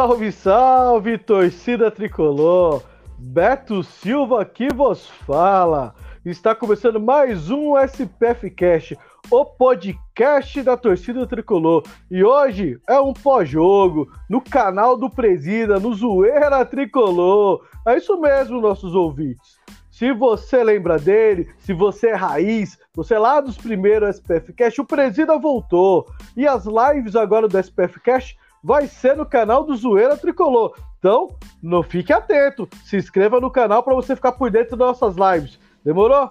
Salve, salve, torcida tricolor! Beto Silva aqui vos fala. Está começando mais um SPF Cast, o podcast da torcida tricolor. E hoje é um pós-jogo no canal do Presida, no Zoeira Tricolor. É isso mesmo, nossos ouvintes. Se você lembra dele, se você é raiz, você é lá dos primeiros SPF Cast, o Presida voltou. E as lives agora do SPF Cast vai ser no canal do Zoeira Tricolor. Então, não fique atento. Se inscreva no canal para você ficar por dentro das nossas lives. Demorou?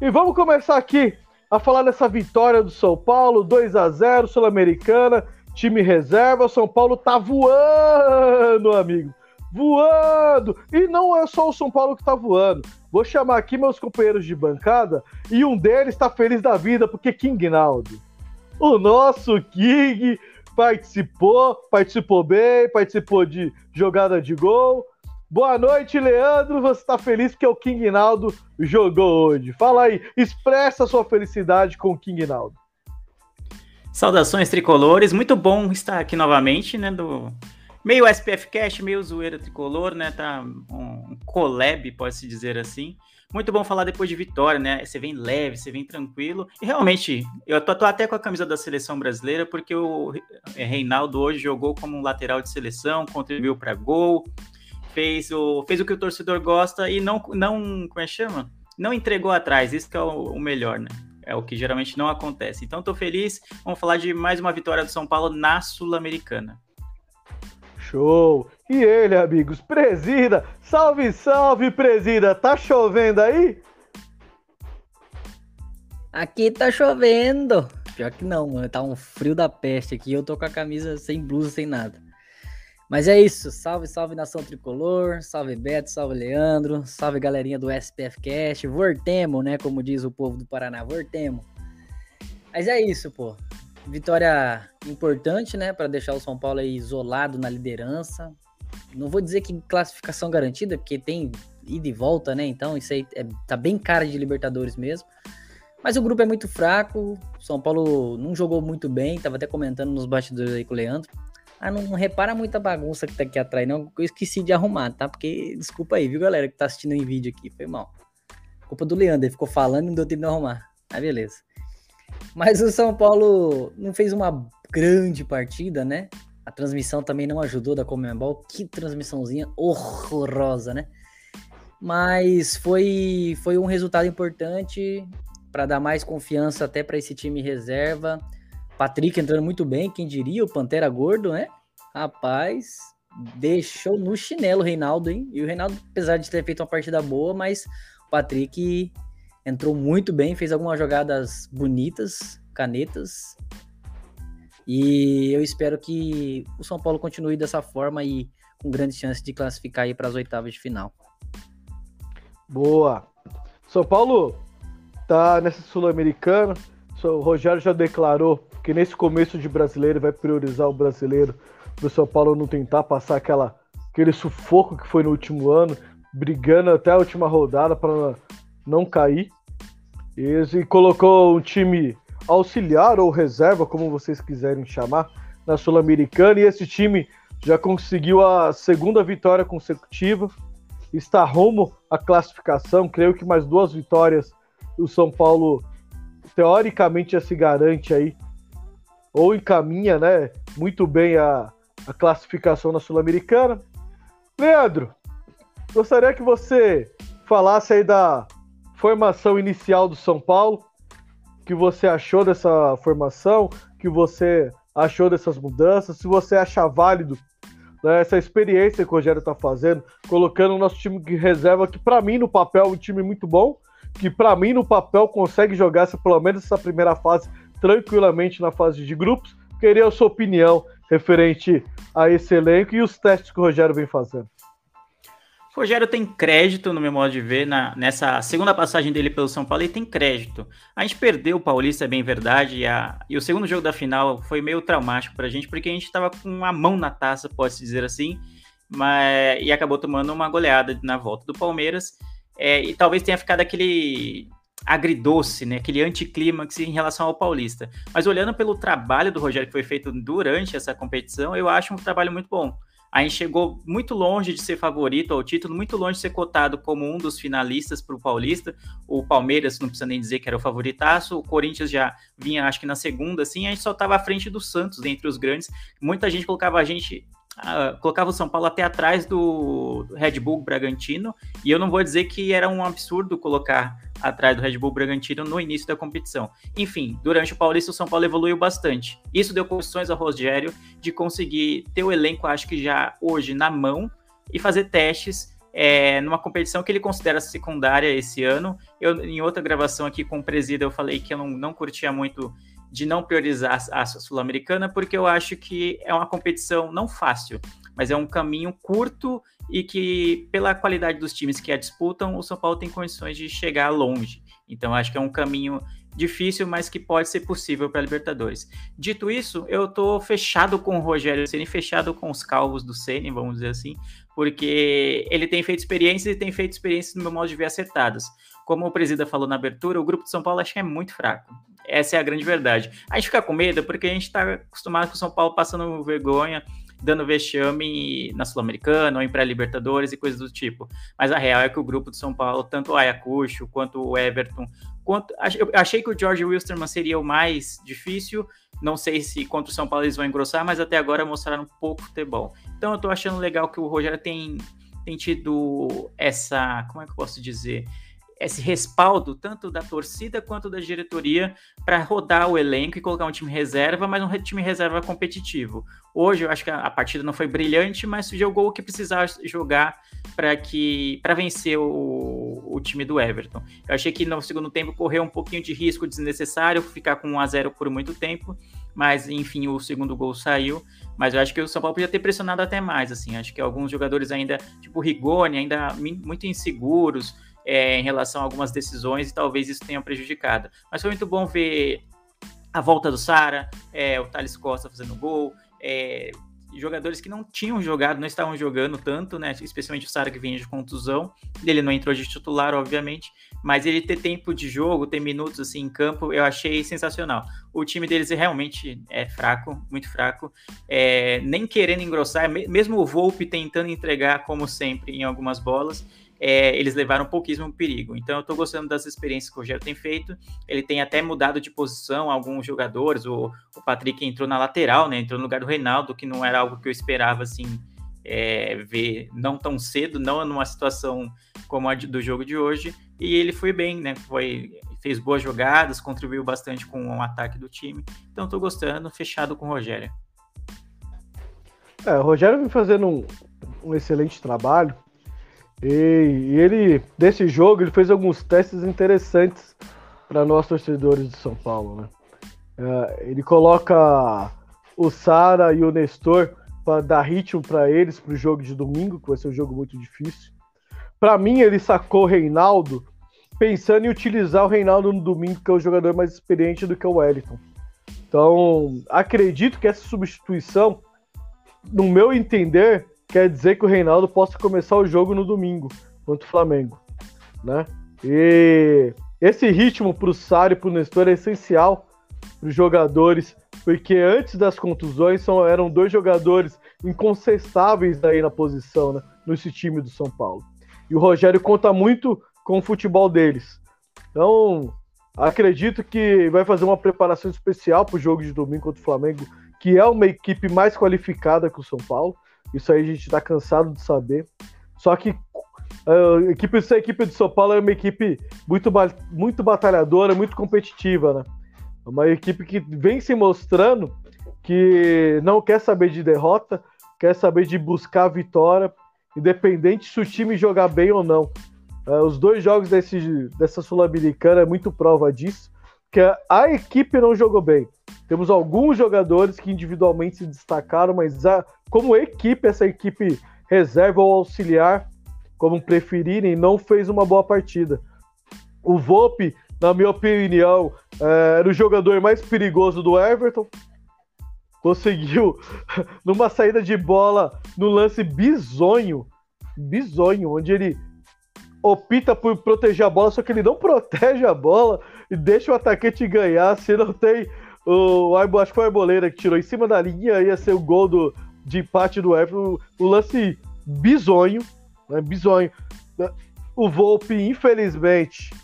E vamos começar aqui a falar dessa vitória do São Paulo, 2 a 0 Sul-Americana, time reserva. O São Paulo tá voando, amigo. Voando! E não é só o São Paulo que tá voando. Vou chamar aqui meus companheiros de bancada e um deles está feliz da vida porque King Naldo. O nosso King participou, participou bem, participou de jogada de gol. Boa noite, Leandro. Você está feliz porque o King Naldo jogou hoje. Fala aí, expressa sua felicidade com o King Naldo. Saudações tricolores, muito bom estar aqui novamente, né? Do meio SPF Cash, meio zoeira tricolor, né? Tá um collab, pode-se dizer assim. Muito bom falar depois de vitória, né? Você vem leve, você vem tranquilo. E realmente, eu tô, tô, até com a camisa da seleção brasileira, porque o Reinaldo hoje jogou como um lateral de seleção, contribuiu para gol, fez o, fez o que o torcedor gosta e não, não como é que chama? Não entregou atrás, isso que é o, o melhor, né? É o que geralmente não acontece. Então, tô feliz. Vamos falar de mais uma vitória do São Paulo na Sul-Americana. Show! E ele, amigos, presida! Salve, salve, presida! Tá chovendo aí? Aqui tá chovendo. Pior que não, mano. Tá um frio da peste aqui. Eu tô com a camisa sem blusa, sem nada. Mas é isso. Salve, salve nação tricolor. Salve Beto, salve Leandro. Salve galerinha do SPF Cast. Vortemo, né? Como diz o povo do Paraná. Vortemo. Mas é isso, pô. Vitória importante, né, para deixar o São Paulo isolado na liderança. Não vou dizer que classificação garantida, porque tem ida e volta, né? Então isso aí é, tá bem cara de Libertadores mesmo. Mas o grupo é muito fraco. São Paulo não jogou muito bem. Tava até comentando nos bastidores aí com o Leandro. Ah, não, não repara muita bagunça que tá aqui atrás, não. Eu esqueci de arrumar, tá? Porque, desculpa aí, viu, galera, que tá assistindo em vídeo aqui. Foi mal. Culpa do Leandro, ele ficou falando e não deu tempo de arrumar. Ah, beleza. Mas o São Paulo não fez uma grande partida, né? A transmissão também não ajudou da Comembol. Que transmissãozinha horrorosa, né? Mas foi, foi um resultado importante para dar mais confiança até para esse time reserva. Patrick entrando muito bem, quem diria, o Pantera Gordo, né? Rapaz, deixou no chinelo o Reinaldo, hein? E o Reinaldo, apesar de ter feito uma partida boa, mas o Patrick entrou muito bem, fez algumas jogadas bonitas, canetas. E eu espero que o São Paulo continue dessa forma e com grande chance de classificar aí para as oitavas de final. Boa. São Paulo tá nessa sul-americana. O Rogério já declarou que nesse começo de brasileiro vai priorizar o brasileiro para o São Paulo não tentar passar aquela aquele sufoco que foi no último ano, brigando até a última rodada para não cair. E colocou um time auxiliar ou reserva, como vocês quiserem chamar, na Sul-Americana. E esse time já conseguiu a segunda vitória consecutiva. Está rumo à classificação. Creio que mais duas vitórias o São Paulo teoricamente já se garante aí ou encaminha, né, muito bem a, a classificação na Sul-Americana. Leandro, gostaria que você falasse aí da formação inicial do São Paulo, que você achou dessa formação, que você achou dessas mudanças, se você acha válido né, essa experiência que o Rogério está fazendo, colocando o nosso time de reserva, que para mim no papel é um time muito bom, que para mim no papel consegue jogar essa, pelo menos essa primeira fase tranquilamente na fase de grupos. Queria a sua opinião referente a esse elenco e os testes que o Rogério vem fazendo. Rogério tem crédito, no meu modo de ver, na, nessa segunda passagem dele pelo São Paulo, ele tem crédito. A gente perdeu o Paulista, é bem verdade, e, a, e o segundo jogo da final foi meio traumático pra gente, porque a gente tava com uma mão na taça, pode-se dizer assim, mas, e acabou tomando uma goleada na volta do Palmeiras, é, e talvez tenha ficado aquele agridoce, né, aquele anticlímax em relação ao Paulista. Mas olhando pelo trabalho do Rogério que foi feito durante essa competição, eu acho um trabalho muito bom. A gente chegou muito longe de ser favorito ao título, muito longe de ser cotado como um dos finalistas para o Paulista. O Palmeiras, não precisa nem dizer que era o favoritaço. O Corinthians já vinha, acho que na segunda, assim. A gente só estava à frente do Santos, entre os grandes. Muita gente colocava a gente Uh, colocava o São Paulo até atrás do Red Bull Bragantino, e eu não vou dizer que era um absurdo colocar atrás do Red Bull Bragantino no início da competição. Enfim, durante o Paulista o São Paulo evoluiu bastante. Isso deu condições ao Rogério de conseguir ter o elenco, acho que já hoje na mão, e fazer testes é, numa competição que ele considera secundária esse ano. Eu, em outra gravação aqui com o Presida, eu falei que eu não, não curtia muito de não priorizar a Sul-Americana, porque eu acho que é uma competição não fácil, mas é um caminho curto e que, pela qualidade dos times que a disputam, o São Paulo tem condições de chegar longe. Então, acho que é um caminho difícil, mas que pode ser possível para a Libertadores. Dito isso, eu tô fechado com o Rogério Ceni, fechado com os calvos do Ceni, vamos dizer assim, porque ele tem feito experiências e tem feito experiências no meu modo de ver acertadas. Como o Presida falou na abertura, o grupo de São Paulo acho que é muito fraco. Essa é a grande verdade. A gente fica com medo porque a gente está acostumado com o São Paulo passando vergonha dando vexame na Sul-Americana ou em pré-Libertadores e coisas do tipo. Mas a real é que o grupo de São Paulo, tanto o Ayacucho quanto o Everton, quanto eu achei que o George Wilstermann seria o mais difícil. Não sei se contra o São Paulo eles vão engrossar, mas até agora mostraram um pouco futebol. Então eu tô achando legal que o Rogério tem, tem tido essa, como é que eu posso dizer? Esse respaldo tanto da torcida quanto da diretoria para rodar o elenco e colocar um time reserva, mas um time reserva competitivo. Hoje eu acho que a partida não foi brilhante, mas jogou o que precisava jogar para que para vencer o, o time do Everton. Eu achei que no segundo tempo correu um pouquinho de risco desnecessário, ficar com 1 a 0 por muito tempo, mas enfim, o segundo gol saiu. Mas eu acho que o São Paulo podia ter pressionado até mais, assim. Acho que alguns jogadores ainda, tipo Rigoni, ainda muito inseguros é, em relação a algumas decisões e talvez isso tenha prejudicado. Mas foi muito bom ver a volta do Sara, é, o Thales Costa fazendo gol, é, jogadores que não tinham jogado, não estavam jogando tanto, né? Especialmente o Sara que vinha de contusão. Ele não entrou de titular, obviamente, mas ele ter tempo de jogo, ter minutos assim em campo, eu achei sensacional. O time deles é realmente é fraco, muito fraco, é, nem querendo engrossar, mesmo o Volpe tentando entregar como sempre em algumas bolas é, eles levaram pouquíssimo perigo. Então eu estou gostando das experiências que o Rogério tem feito. Ele tem até mudado de posição alguns jogadores. O, o Patrick entrou na lateral, né? Entrou no lugar do Reinaldo, que não era algo que eu esperava assim é, ver não tão cedo, não numa situação como a de, do jogo de hoje. E ele foi bem, né? Foi, fez boas jogadas, contribuiu bastante com o ataque do time. Então estou gostando, fechado com o Rogério. É, o Rogério vem fazendo um, um excelente trabalho e, e ele, desse jogo, ele fez alguns testes interessantes para nós torcedores de São Paulo, né? É, ele coloca o Sara e o Nestor para dar ritmo para eles para o jogo de domingo, que vai ser um jogo muito difícil. Para mim, ele sacou o Reinaldo pensando em utilizar o Reinaldo no domingo, que é o jogador mais experiente do que o Wellington. Então, acredito que essa substituição, no meu entender, quer dizer que o Reinaldo possa começar o jogo no domingo contra o Flamengo, né? E esse ritmo para o Sari e para o Nestor é essencial para os jogadores, porque antes das contusões são, eram dois jogadores incontestáveis aí na posição, né, nesse time do São Paulo. E o Rogério conta muito com o futebol deles. Então, acredito que vai fazer uma preparação especial para o jogo de domingo contra o Flamengo, que é uma equipe mais qualificada que o São Paulo. Isso aí a gente está cansado de saber. Só que a equipe, essa equipe de São Paulo é uma equipe muito, muito batalhadora, muito competitiva, né? É uma equipe que vem se mostrando que não quer saber de derrota, quer saber de buscar vitória, independente se o time jogar bem ou não. Uh, os dois jogos desse, dessa Sul-Americana é muito prova disso, que a equipe não jogou bem. Temos alguns jogadores que individualmente se destacaram, mas a, como equipe, essa equipe reserva ou auxiliar, como preferirem, não fez uma boa partida. O Volpe, na minha opinião, é, era o jogador mais perigoso do Everton. Conseguiu, numa saída de bola, no lance bizonho, bizonho, onde ele opta por proteger a bola, só que ele não protege a bola e deixa o atacante ganhar. Se não tem o acho que foi o Arboleira que tirou em cima da linha, ia ser o gol do, de empate do Everton. O lance bizonho, né? Bizonho. O Volpe, infelizmente,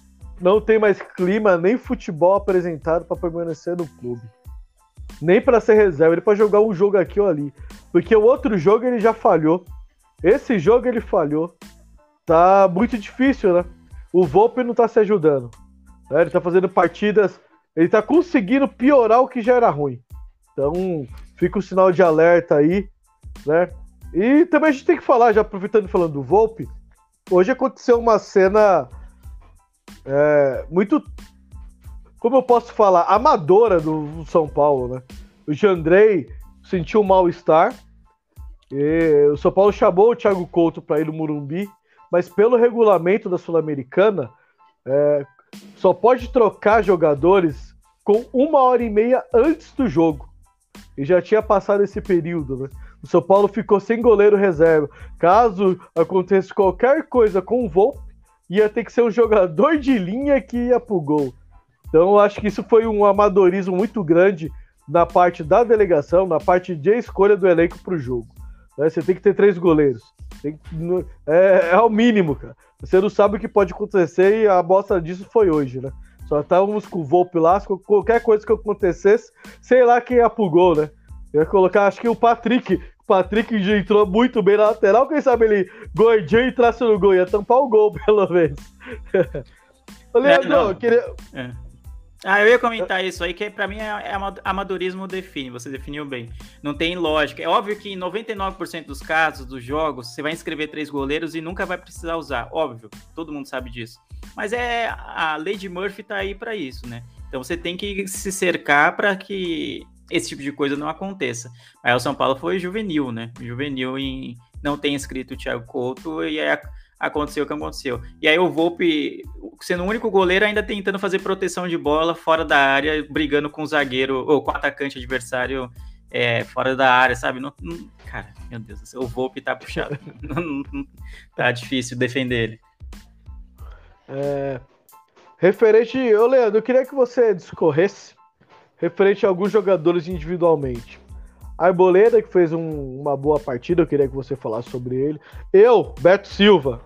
não tem mais clima nem futebol apresentado para permanecer no clube. Nem para ser reserva, ele para jogar um jogo aqui ou ali. Porque o outro jogo ele já falhou. Esse jogo ele falhou. Tá muito difícil, né? O Volpe não tá se ajudando. Né? Ele tá fazendo partidas. Ele tá conseguindo piorar o que já era ruim. Então, fica o sinal de alerta aí, né? E também a gente tem que falar, já aproveitando falando do Volpe, hoje aconteceu uma cena é, muito, como eu posso falar, amadora do São Paulo, né? O Jandrei sentiu mal-estar, o São Paulo chamou o Thiago Couto para ir no Murumbi, mas pelo regulamento da Sul-Americana, é, só pode trocar jogadores com uma hora e meia antes do jogo. E já tinha passado esse período, né? O São Paulo ficou sem goleiro reserva. Caso aconteça qualquer coisa com o Volpe, ia ter que ser um jogador de linha que ia pro gol. Então eu acho que isso foi um amadorismo muito grande na parte da delegação, na parte de escolha do elenco para o jogo. Né? Você tem que ter três goleiros. Tem, é, é o mínimo, cara. Você não sabe o que pode acontecer e a bosta disso foi hoje, né? Só estávamos com o Volpe lá, qualquer coisa que acontecesse, sei lá quem gol, né? Eu ia colocar, acho que o Patrick. O Patrick já entrou muito bem na lateral. Quem sabe ele gordinho entrasse no gol, ia tampar o gol, pelo menos. Ô, Leandro, é, eu queria. É. Ah, eu ia comentar isso aí, que para mim é, é amadorismo define, você definiu bem. Não tem lógica. É óbvio que em 99% dos casos, dos jogos, você vai inscrever três goleiros e nunca vai precisar usar. Óbvio, todo mundo sabe disso. Mas é a lei de Murphy tá aí para isso, né? Então você tem que se cercar para que esse tipo de coisa não aconteça. Aí o São Paulo foi juvenil, né? Juvenil em não tem escrito o Thiago Couto e aí aconteceu o que aconteceu. E aí o Volpe, sendo o único goleiro, ainda tentando fazer proteção de bola fora da área, brigando com o zagueiro ou com o atacante adversário é, fora da área, sabe? Não, não, cara, meu Deus, o Volpe tá puxado. tá difícil defender ele. É, referente, ô Leandro, eu queria que você discorresse referente a alguns jogadores individualmente. Arboleda, que fez um, uma boa partida, eu queria que você falasse sobre ele. Eu, Beto Silva,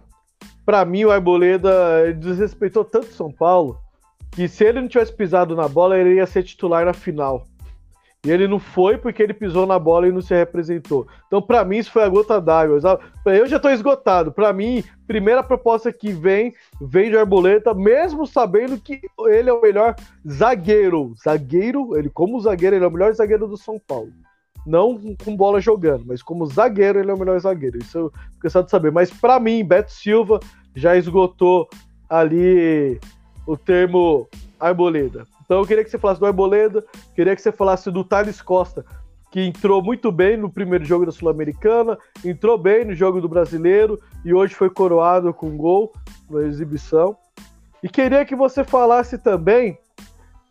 para mim o Arboleda desrespeitou tanto São Paulo que se ele não tivesse pisado na bola, ele ia ser titular na final. E ele não foi porque ele pisou na bola e não se representou. Então, para mim, isso foi a gota d'água. Eu já estou esgotado. Para mim, primeira proposta que vem, vem de Arboleta, mesmo sabendo que ele é o melhor zagueiro. Zagueiro, ele como zagueiro, ele é o melhor zagueiro do São Paulo. Não com bola jogando, mas como zagueiro, ele é o melhor zagueiro. Isso eu cansado de saber. Mas para mim, Beto Silva já esgotou ali o termo Arboleda. Então eu queria que você falasse do Arboleda, queria que você falasse do Thales Costa, que entrou muito bem no primeiro jogo da Sul-Americana, entrou bem no jogo do Brasileiro e hoje foi coroado com gol na exibição. E queria que você falasse também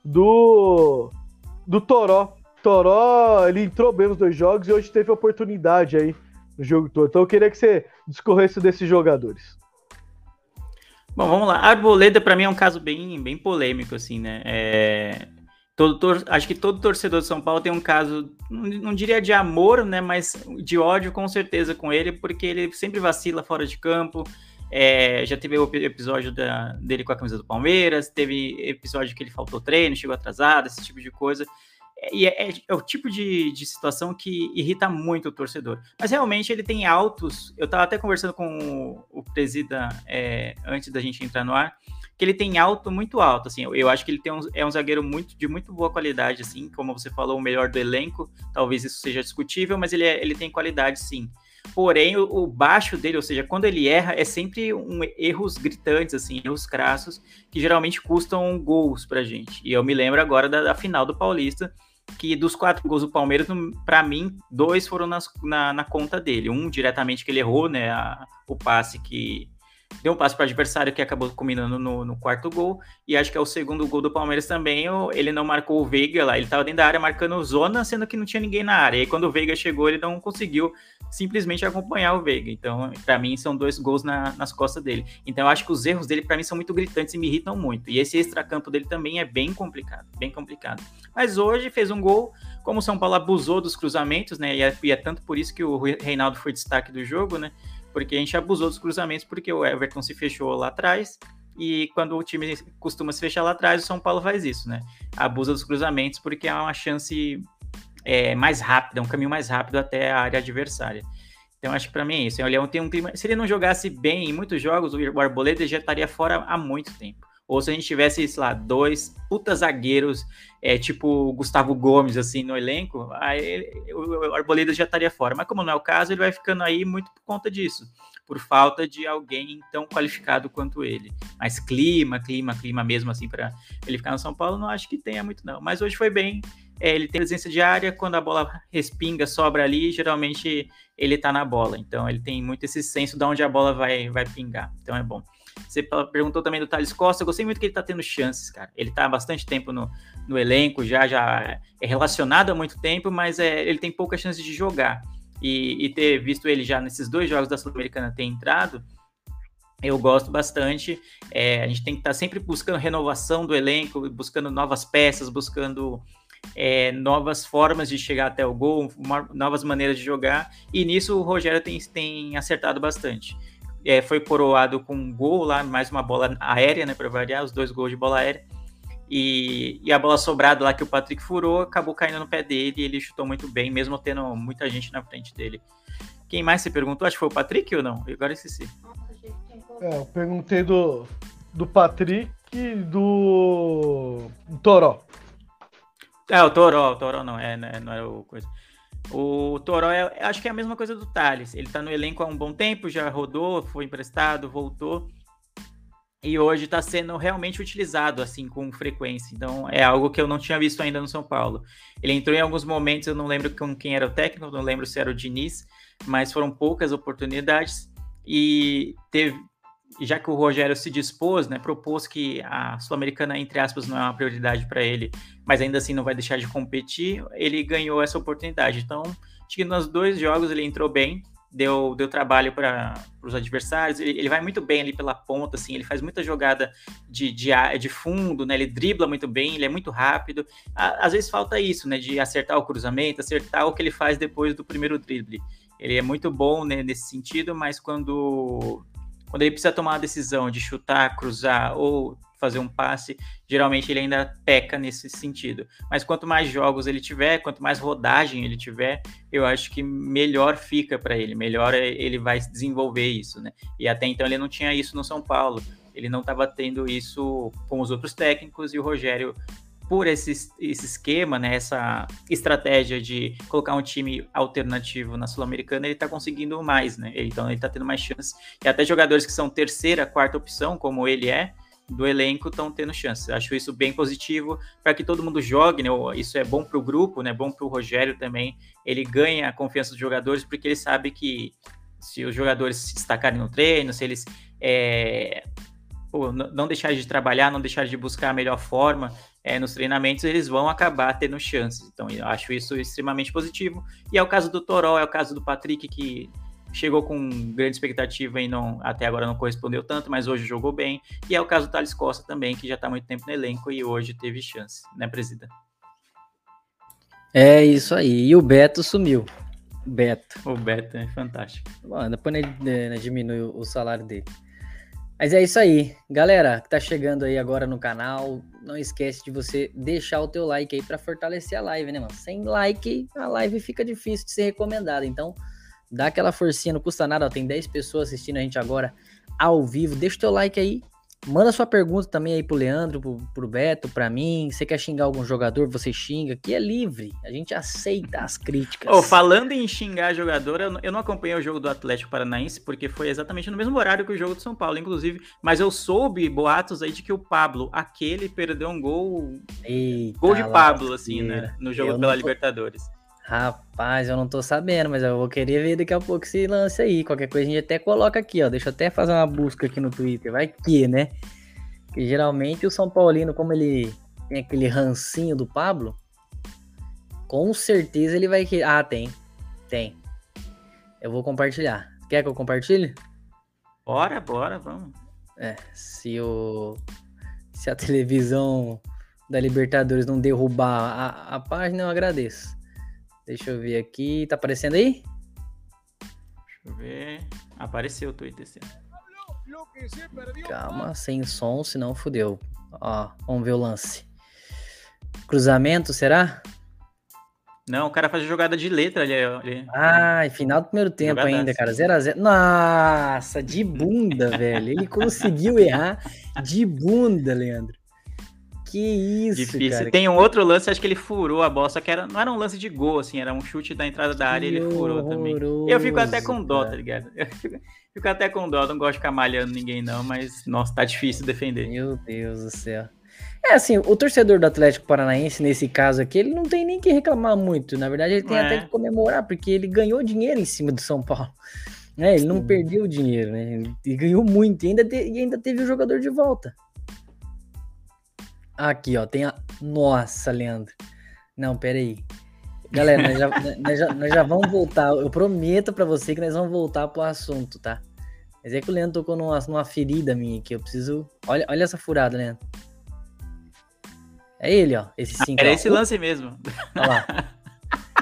do do Toró. Toró, ele entrou bem nos dois jogos e hoje teve oportunidade aí no jogo todo. Então eu queria que você discorresse desses jogadores. Bom, vamos lá. Arboleda, para mim, é um caso bem, bem polêmico, assim, né? É... Todo tor... Acho que todo torcedor de São Paulo tem um caso, não diria de amor, né? Mas de ódio, com certeza, com ele, porque ele sempre vacila fora de campo. É... Já teve o episódio da... dele com a camisa do Palmeiras, teve episódio que ele faltou treino, chegou atrasado, esse tipo de coisa. E é, é, é, o tipo de, de situação que irrita muito o torcedor. Mas realmente ele tem altos. Eu estava até conversando com o, o presida é, antes da gente entrar no ar, que ele tem alto muito alto. Assim, eu, eu acho que ele tem um, é um zagueiro muito, de muito boa qualidade, assim, como você falou, o melhor do elenco. Talvez isso seja discutível, mas ele, é, ele tem qualidade sim. Porém o, baixo dele, ou seja, quando ele erra, é sempre um erros gritantes, assim, erros crassos, que geralmente custam gols pra gente. E eu me lembro agora da, da final do Paulista, que dos quatro gols do Palmeiras, para mim, dois foram nas, na, na, conta dele. Um diretamente que ele errou, né? A, o passe que deu um passe para o adversário que acabou combinando no, no, quarto gol. E acho que é o segundo gol do Palmeiras também. Ele não marcou o Veiga lá, ele estava dentro da área marcando zona, sendo que não tinha ninguém na área. E quando o Veiga chegou, ele não conseguiu simplesmente acompanhar o Veiga. Então, para mim, são dois gols na, nas costas dele. Então, eu acho que os erros dele, para mim, são muito gritantes e me irritam muito. E esse extracampo dele também é bem complicado, bem complicado. Mas hoje fez um gol, como o São Paulo abusou dos cruzamentos, né? E é, e é tanto por isso que o Reinaldo foi destaque do jogo, né? Porque a gente abusou dos cruzamentos, porque o Everton se fechou lá atrás. E quando o time costuma se fechar lá atrás, o São Paulo faz isso, né? Abusa dos cruzamentos porque é uma chance é, mais rápida, um caminho mais rápido até a área adversária. Então acho que para mim é isso. O Leão tem um clima. Se ele não jogasse bem em muitos jogos, o Arboleda já estaria fora há muito tempo. Ou se a gente tivesse, sei lá, dois puta zagueiros, é, tipo Gustavo Gomes, assim, no elenco, aí o Arboleda já estaria fora. Mas como não é o caso, ele vai ficando aí muito por conta disso, por falta de alguém tão qualificado quanto ele. Mas clima, clima, clima mesmo, assim, para ele ficar no São Paulo, não acho que tenha muito, não. Mas hoje foi bem. É, ele tem presença de área, quando a bola respinga, sobra ali, geralmente ele tá na bola. Então ele tem muito esse senso de onde a bola vai, vai pingar. Então é bom. Você perguntou também do Thales Costa, eu gostei muito que ele tá tendo chances, cara. Ele tá há bastante tempo no, no elenco, já, já é relacionado há muito tempo, mas é, ele tem poucas chances de jogar. E, e ter visto ele já nesses dois jogos da Sul-Americana ter entrado, eu gosto bastante. É, a gente tem que estar tá sempre buscando renovação do elenco, buscando novas peças, buscando é, novas formas de chegar até o gol, novas maneiras de jogar. E nisso o Rogério tem, tem acertado bastante é, foi coroado com um gol lá, mais uma bola aérea, né, para variar, os dois gols de bola aérea. E, e, a bola sobrada lá que o Patrick furou acabou caindo no pé dele e ele chutou muito bem, mesmo tendo muita gente na frente dele. Quem mais se perguntou? Acho que foi o Patrick ou não? Eu agora esqueci. É, eu perguntei do, do Patrick e do, do Toró. É, o Toró, o Toró não, é, não, é, não era o coisa. O Toró, é, acho que é a mesma coisa do Thales. Ele tá no elenco há um bom tempo, já rodou, foi emprestado, voltou. E hoje está sendo realmente utilizado, assim, com frequência. Então, é algo que eu não tinha visto ainda no São Paulo. Ele entrou em alguns momentos, eu não lembro com quem era o técnico, não lembro se era o Diniz, mas foram poucas oportunidades. E teve, já que o Rogério se dispôs, né, propôs que a Sul-Americana, entre aspas, não é uma prioridade para ele, mas ainda assim não vai deixar de competir, ele ganhou essa oportunidade. Então, acho que nos dois jogos ele entrou bem, deu, deu trabalho para os adversários, ele, ele, vai muito bem ali pela ponta, assim, ele faz muita jogada de, de, de fundo, né, ele dribla muito bem, ele é muito rápido. às vezes falta isso, né, de acertar o cruzamento, acertar o que ele faz depois do primeiro drible. Ele é muito bom né, nesse sentido, mas quando quando ele precisa tomar uma decisão de chutar, cruzar ou fazer um passe, geralmente ele ainda peca nesse sentido. Mas quanto mais jogos ele tiver, quanto mais rodagem ele tiver, eu acho que melhor fica para ele, melhor ele vai desenvolver isso, né? E até então ele não tinha isso no São Paulo. Ele não estava tendo isso com os outros técnicos e o Rogério por esse, esse esquema, né, essa estratégia de colocar um time alternativo na Sul-Americana, ele está conseguindo mais, né? Então ele está tendo mais chances. E até jogadores que são terceira, quarta opção, como ele é, do elenco estão tendo chances. Acho isso bem positivo para que todo mundo jogue, né? Isso é bom para o grupo, né? Bom para o Rogério também. Ele ganha a confiança dos jogadores porque ele sabe que se os jogadores se destacarem no treino, se eles é, pô, não deixarem de trabalhar, não deixarem de buscar a melhor forma, é, nos treinamentos, eles vão acabar tendo chances. Então, eu acho isso extremamente positivo. E é o caso do Toró, é o caso do Patrick, que chegou com grande expectativa e não, até agora não correspondeu tanto, mas hoje jogou bem. E é o caso do Thales Costa também, que já está muito tempo no elenco e hoje teve chance, né, Presida? É isso aí. E o Beto sumiu. Beto. O Beto é fantástico. Bom, depois ele, ele diminui o salário dele. Mas é isso aí. Galera que tá chegando aí agora no canal, não esquece de você deixar o teu like aí para fortalecer a live, né, mano? Sem like, a live fica difícil de ser recomendada. Então, dá aquela forcinha, não custa nada. Ó, tem 10 pessoas assistindo a gente agora ao vivo. Deixa o teu like aí Manda sua pergunta também aí pro Leandro, pro, pro Beto, pra mim. Você quer xingar algum jogador, você xinga. Aqui é livre. A gente aceita as críticas. Oh, falando em xingar jogador, eu, não acompanhei o jogo do Atlético Paranaense, porque foi exatamente no mesmo horário que o jogo do São Paulo, inclusive. Mas eu soube boatos aí de que o Pablo, aquele, perdeu um gol. Eita, gol de Pablo, lasqueira. assim, né? No jogo Eu pela tô- Libertadores. Rapaz, eu não tô sabendo, mas eu vou querer ver daqui a pouco esse lance aí. Qualquer coisa a gente até coloca aqui, ó. Deixa eu até fazer uma busca aqui no Twitter. Vai que, né? Que geralmente o São Paulino, como ele tem aquele rancinho do Pablo, com certeza ele vai querer. Ah, tem. Tem. Eu vou compartilhar. Quer que eu compartilhe? Bora, bora, vamos. É, se o. Se a televisão da Libertadores não derrubar a, a página, eu agradeço. Deixa eu ver aqui. Tá aparecendo aí? Deixa eu ver. Apareceu o Twitter ano. Calma, sem som, senão fudeu. Ó, vamos ver o lance. Cruzamento, será? Não, o cara faz jogada de letra ali. ali. Ai, final do primeiro tempo ainda, cara. 0x0. Nossa, de bunda, velho. Ele conseguiu errar de bunda, Leandro. Que isso, Difícil. cara. Tem um outro lance, acho que ele furou a bola, só que era, não era um lance de gol, assim, era um chute da entrada da área e ele furou também. Eu fico até com dó, cara. tá ligado? Eu fico, fico até com dó, não gosto de ficar malhando ninguém, não, mas, nossa, tá difícil defender. Meu Deus do céu. É assim, o torcedor do Atlético Paranaense, nesse caso aqui, ele não tem nem que reclamar muito. Na verdade, ele tem É. até que comemorar, porque ele ganhou dinheiro em cima do São Paulo. É, ele não Sim. perdeu o dinheiro, né? Ele ganhou muito e ainda, te- e ainda teve o jogador de volta. Aqui, ó, tem a. Nossa, Leandro. Não, pera aí. Galera, nós já, nós já, nós já vamos voltar. Eu prometo pra você que nós vamos voltar pro assunto, tá? Mas é que o Leandro tocou numa, numa ferida minha aqui. Eu preciso. Olha, olha essa furada, Leandro. É ele, ó. Esse 5. Era esse lance mesmo. Olha lá.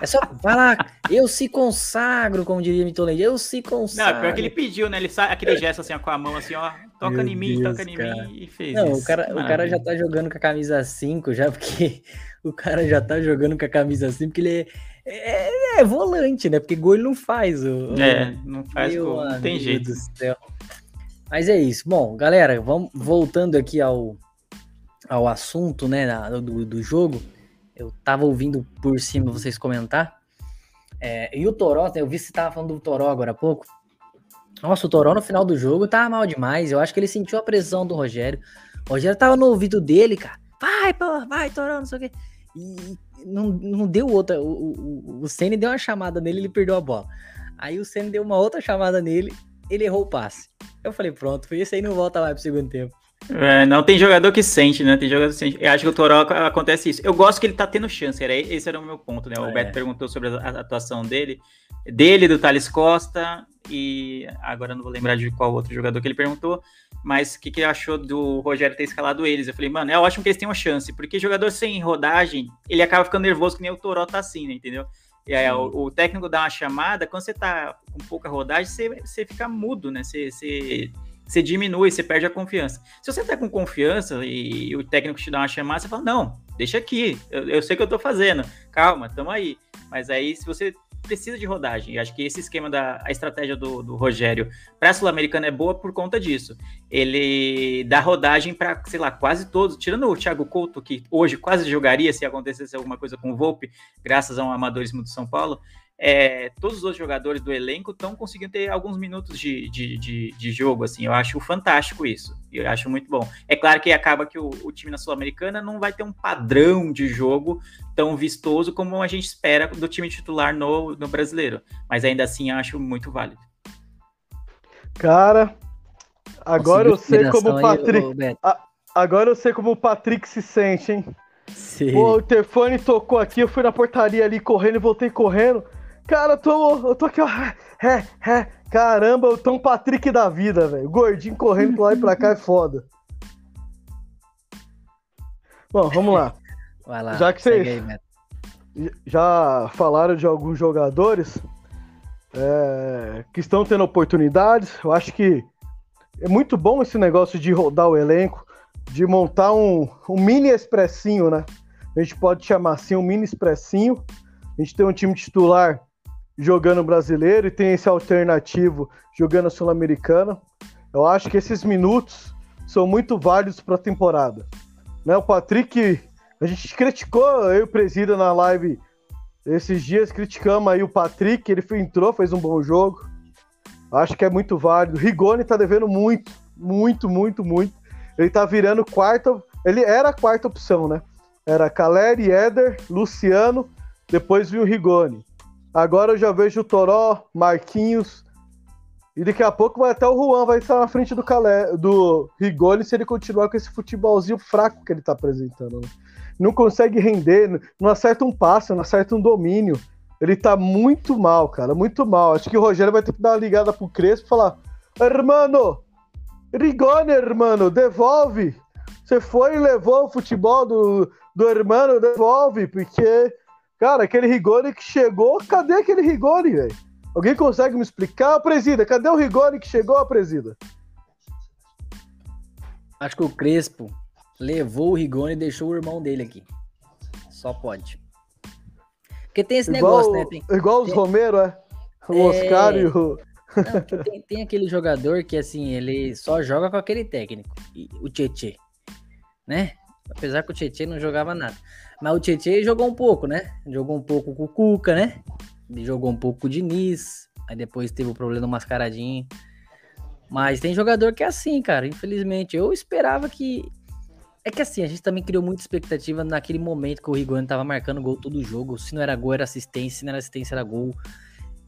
É só. Vai lá. Eu se consagro, como diria Mitolente. Eu se Não, consagro. pior que ele pediu, né? Ele sa... aquele gesto assim, ó, com a mão assim, ó, toca Meu em mim, Deus, toca em cara. mim e fez. Não, o isso. cara, o cara já tá jogando com a camisa 5 já, porque o cara já tá jogando com a camisa 5, porque ele é, é- é volante, né? Porque gol ele não faz. O, o- É, não faz Meu gol, não tem jeito. do céu. Mas é isso. Bom, galera, vamos voltando aqui ao, ao assunto, né, do, do jogo. Eu tava ouvindo por cima vocês comentar. É, e o Toró, eu vi que você tava falando do Toró agora há pouco. Nossa, o Toró no final do jogo tava mal demais. Eu acho que ele sentiu a pressão do Rogério. O Rogério tava no ouvido dele, cara. Vai, pô, vai, Toró, não sei o quê. E não, não deu outra. O, o, o- Ceni deu uma chamada nele ele perdeu a bola. Aí o Ceni deu uma outra chamada nele, ele errou o passe. Eu falei, pronto, foi isso aí não volta mais pro segundo tempo. É, não, tem jogador que sente, né? Tem jogador que sente. Eu acho que o Toró acontece isso. Eu gosto que ele tá tendo chance, era, esse era o meu ponto, né? O É. Beto perguntou sobre a, a atuação dele, dele, do Thales Costa, e agora eu não vou lembrar de qual outro jogador que ele perguntou, mas o que, que ele achou do Rogério ter escalado eles? Eu falei, mano, é ótimo que eles tenham chance, porque jogador sem rodagem, ele acaba ficando nervoso, que nem o Toró tá assim, né? Entendeu? E aí, o, o técnico dá uma chamada, quando você tá com pouca rodagem, você, você fica mudo, né? Você, você, você diminui, você perde a confiança. Se você tá com confiança e, o técnico te dá uma chamada, você fala, não, deixa aqui, eu, eu sei o que eu tô fazendo, calma, tamo aí. Mas aí, se você precisa de rodagem, eu acho que esse esquema da a estratégia do, do Rogério para a Sul-Americana é boa por conta disso. Ele dá rodagem para, sei lá, quase todos, tirando o Thiago Couto, que hoje quase jogaria se acontecesse alguma coisa com o Volpe, graças a um amadorismo do São Paulo. É, todos os outros jogadores do elenco estão conseguindo ter alguns minutos de, de, de, de, jogo, assim, eu acho fantástico isso, eu acho muito bom. É claro que acaba que o, o time na Sul-Americana não vai ter um padrão de jogo tão vistoso como a gente espera do time titular no, no brasileiro, mas ainda assim acho muito válido. Cara, agora eu sei como o Patrick. Aí, a, agora eu sei como o Patrick se sente, hein? Sim. O telefone tocou aqui, eu fui na portaria ali correndo e voltei correndo. Cara, eu tô, eu tô aqui, ó. É, é, caramba, tô um Patrick da vida, velho. Gordinho correndo pra lá e pra cá é foda. Bom, vamos lá. Vai lá. Já que vocês já falaram de alguns jogadores é, que estão tendo oportunidades, eu acho que é muito bom esse negócio de rodar o elenco, de montar um, um mini expressinho, né? A gente pode chamar assim, um mini expressinho. A gente tem um time titular jogando brasileiro e tem esse alternativo jogando sul-americana. Eu acho que esses minutos são muito válidos para a temporada. Né, o Patrick, a gente criticou, eu e o Presida na live esses dias, criticamos aí o Patrick, ele entrou, fez um bom jogo. Acho que é muito válido. Rigoni tá devendo muito, muito, muito, muito. Ele tá virando quarta, ele era a quarta opção, né? Era Caleri, Éder, Luciano, depois viu o Rigoni. Agora eu já vejo o Toró, Marquinhos, e daqui a pouco vai até o Juan vai estar na frente do, Calé, do Rigoni se ele continuar com esse futebolzinho fraco que ele está apresentando. Né? Não consegue render, não acerta um passe, não acerta um domínio. Ele tá muito mal, cara, muito mal. Acho que o Rogério vai ter que dar uma ligada pro Crespo e falar: Hermano, Rigoni, hermano, devolve. Você foi e levou o futebol do, do hermano, devolve, porque, cara, aquele Rigoni que chegou, cadê aquele Rigoni, velho? Alguém consegue me explicar? Presida, cadê o Rigoni que chegou, Presida? Acho que o Crespo levou o Rigoni e deixou o irmão dele aqui. Só pode. Porque tem esse igual, negócio, né? Tem, igual os tem, Romero, é? O é... Oscar e o. Não, tem, tem, aquele jogador que, assim, ele só joga com aquele técnico, o Tietê, né? Apesar que o Tietê não jogava nada. Mas o Tietê jogou um pouco, né? Jogou um pouco com o Cuca, né? Ele jogou um pouco com o Diniz, aí depois teve o problema do mascaradinho. Mas tem jogador que é assim, cara, infelizmente. Eu esperava que. É que assim, a gente também criou muita expectativa naquele momento que o Rigoni tava marcando gol todo jogo. Se não era gol, era assistência. Se não era assistência, era gol.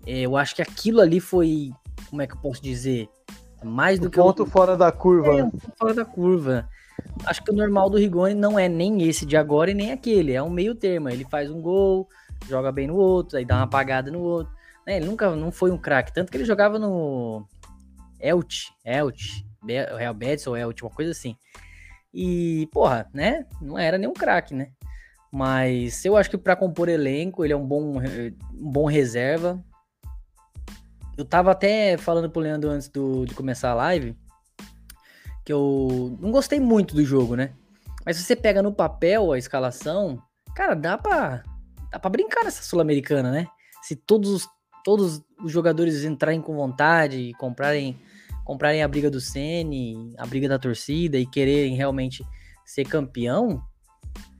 É, eu acho que aquilo ali foi. Como é que eu posso dizer? Mais do o que. Ponto o... fora da curva. É, um ponto fora da curva. Acho que o normal do Rigoni não é nem esse de agora e nem aquele. É um meio termo. Ele faz um gol, joga bem no outro, aí dá uma apagada no outro. Né? Ele nunca não foi um craque, tanto que ele jogava no Elch, Elch, Real Betis ou Elch, uma coisa assim. E, porra, né? Não era nenhum craque, né? Mas eu acho que para compor elenco, ele é um bom, um bom reserva. Eu tava até falando pro Leandro antes do, de começar a live que eu não gostei muito do jogo, né? Mas se você pega no papel a escalação, cara, dá pra, dá pra brincar nessa Sul-Americana, né? Se todos os, todos os jogadores entrarem com vontade e comprarem, comprarem a briga do Sene, a briga da torcida e quererem realmente ser campeão,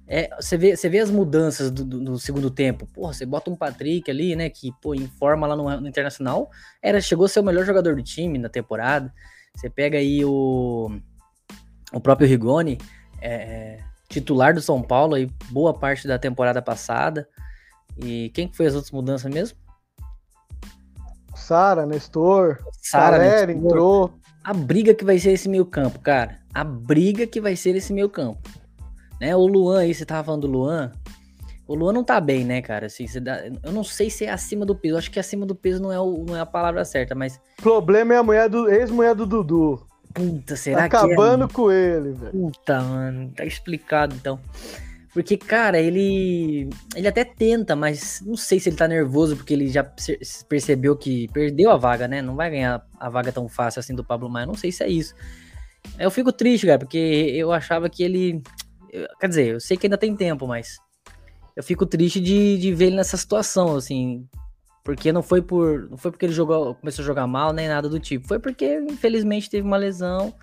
é, você, vê, você vê as mudanças do, do, do, segundo tempo. Porra, você bota um Patrick ali, né? Que, pô, em forma lá no, no, Internacional, era, chegou a ser o melhor jogador do time na temporada. Você pega aí o, o próprio Rigoni, é, titular do São Paulo aí, boa parte da temporada passada. E quem que foi as outras mudanças mesmo? Sara, Nestor, Sara entrou. A briga que vai ser esse meio campo, cara. A briga que vai ser esse meio campo. Né? O Luan aí, você tava falando do Luan. O Luan não tá bem, né, cara? Assim, dá... eu não sei se é acima do peso. Eu acho que acima do peso não é, o... não é a palavra certa, mas. O problema é a mulher do ex-mulher do Dudu. Puta, será tá que. Acabando é... com ele, velho. Puta, mano. Tá explicado então. Porque, cara, ele. Ele até tenta, mas não sei se ele tá nervoso, porque ele já percebeu que perdeu a vaga, né? Não vai ganhar a vaga tão fácil assim do Pablo Maia. Não sei se é isso. Eu fico triste, cara, porque eu achava que ele. Quer dizer, eu sei que ainda tem tempo, mas. Eu fico triste de, de ver ele nessa situação, assim. Porque não foi por. Não foi porque ele jogou, começou a jogar mal, nem nada do tipo. Foi porque, infelizmente, teve uma lesão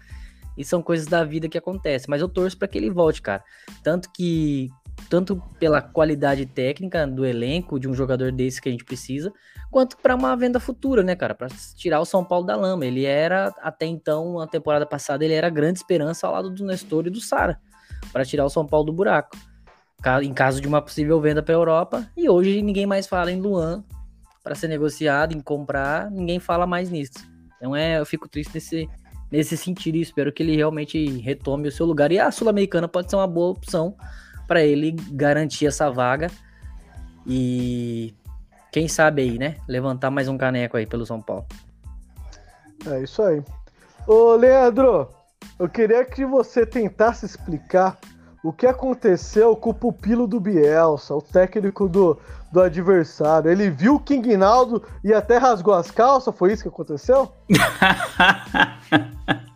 e são coisas da vida que acontecem. Mas eu torço para que ele volte, cara. Tanto que. Tanto pela qualidade técnica do elenco, de um jogador desse que a gente precisa, quanto para uma venda futura, né, cara? Para tirar o São Paulo da lama. Ele era, até então, na temporada passada, ele era grande esperança ao lado do Nestor e do Sara, para tirar o São Paulo do buraco. Em caso de uma possível venda para Europa. E hoje ninguém mais fala em Luan para ser negociado, em comprar, ninguém fala mais nisso. Então é, eu fico triste nesse, nesse sentido e espero que ele realmente retome o seu lugar. E a Sul-Americana pode ser uma boa opção para ele garantir essa vaga e quem sabe aí, né? Levantar mais um caneco aí pelo São Paulo. É isso aí. Ô, Leandro, eu queria que você tentasse explicar o que aconteceu com o pupilo do Bielsa, o técnico do, do adversário. Ele viu o King Naldo e até rasgou as calças, foi isso que aconteceu?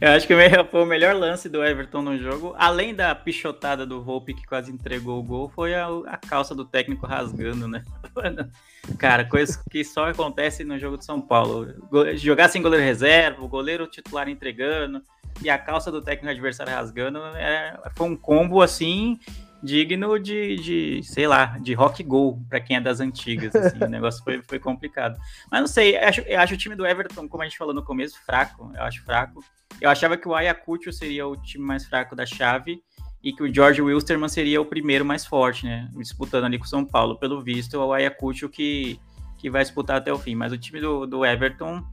Eu acho que foi o melhor lance do Everton no jogo, além da pichotada do Hope que quase entregou o gol, foi a, a calça do técnico rasgando, né? Cara, coisas que só acontecem no jogo de São Paulo. Jogar sem goleiro reserva, o goleiro titular entregando, e a calça do técnico adversário rasgando, é, foi um combo assim digno de, de, sei lá, de rock go para quem é das antigas. Assim, o negócio foi, foi complicado. Mas não sei, eu acho, eu acho o time do Everton, como a gente falou no começo, fraco. Eu acho fraco. Eu achava que o Ayacucho seria o time mais fraco da chave e que o George Wilstermann seria o primeiro mais forte, né? Disputando ali com o São Paulo. Pelo visto, é o Ayacucho que, que vai disputar até o fim. Mas o time do, do Everton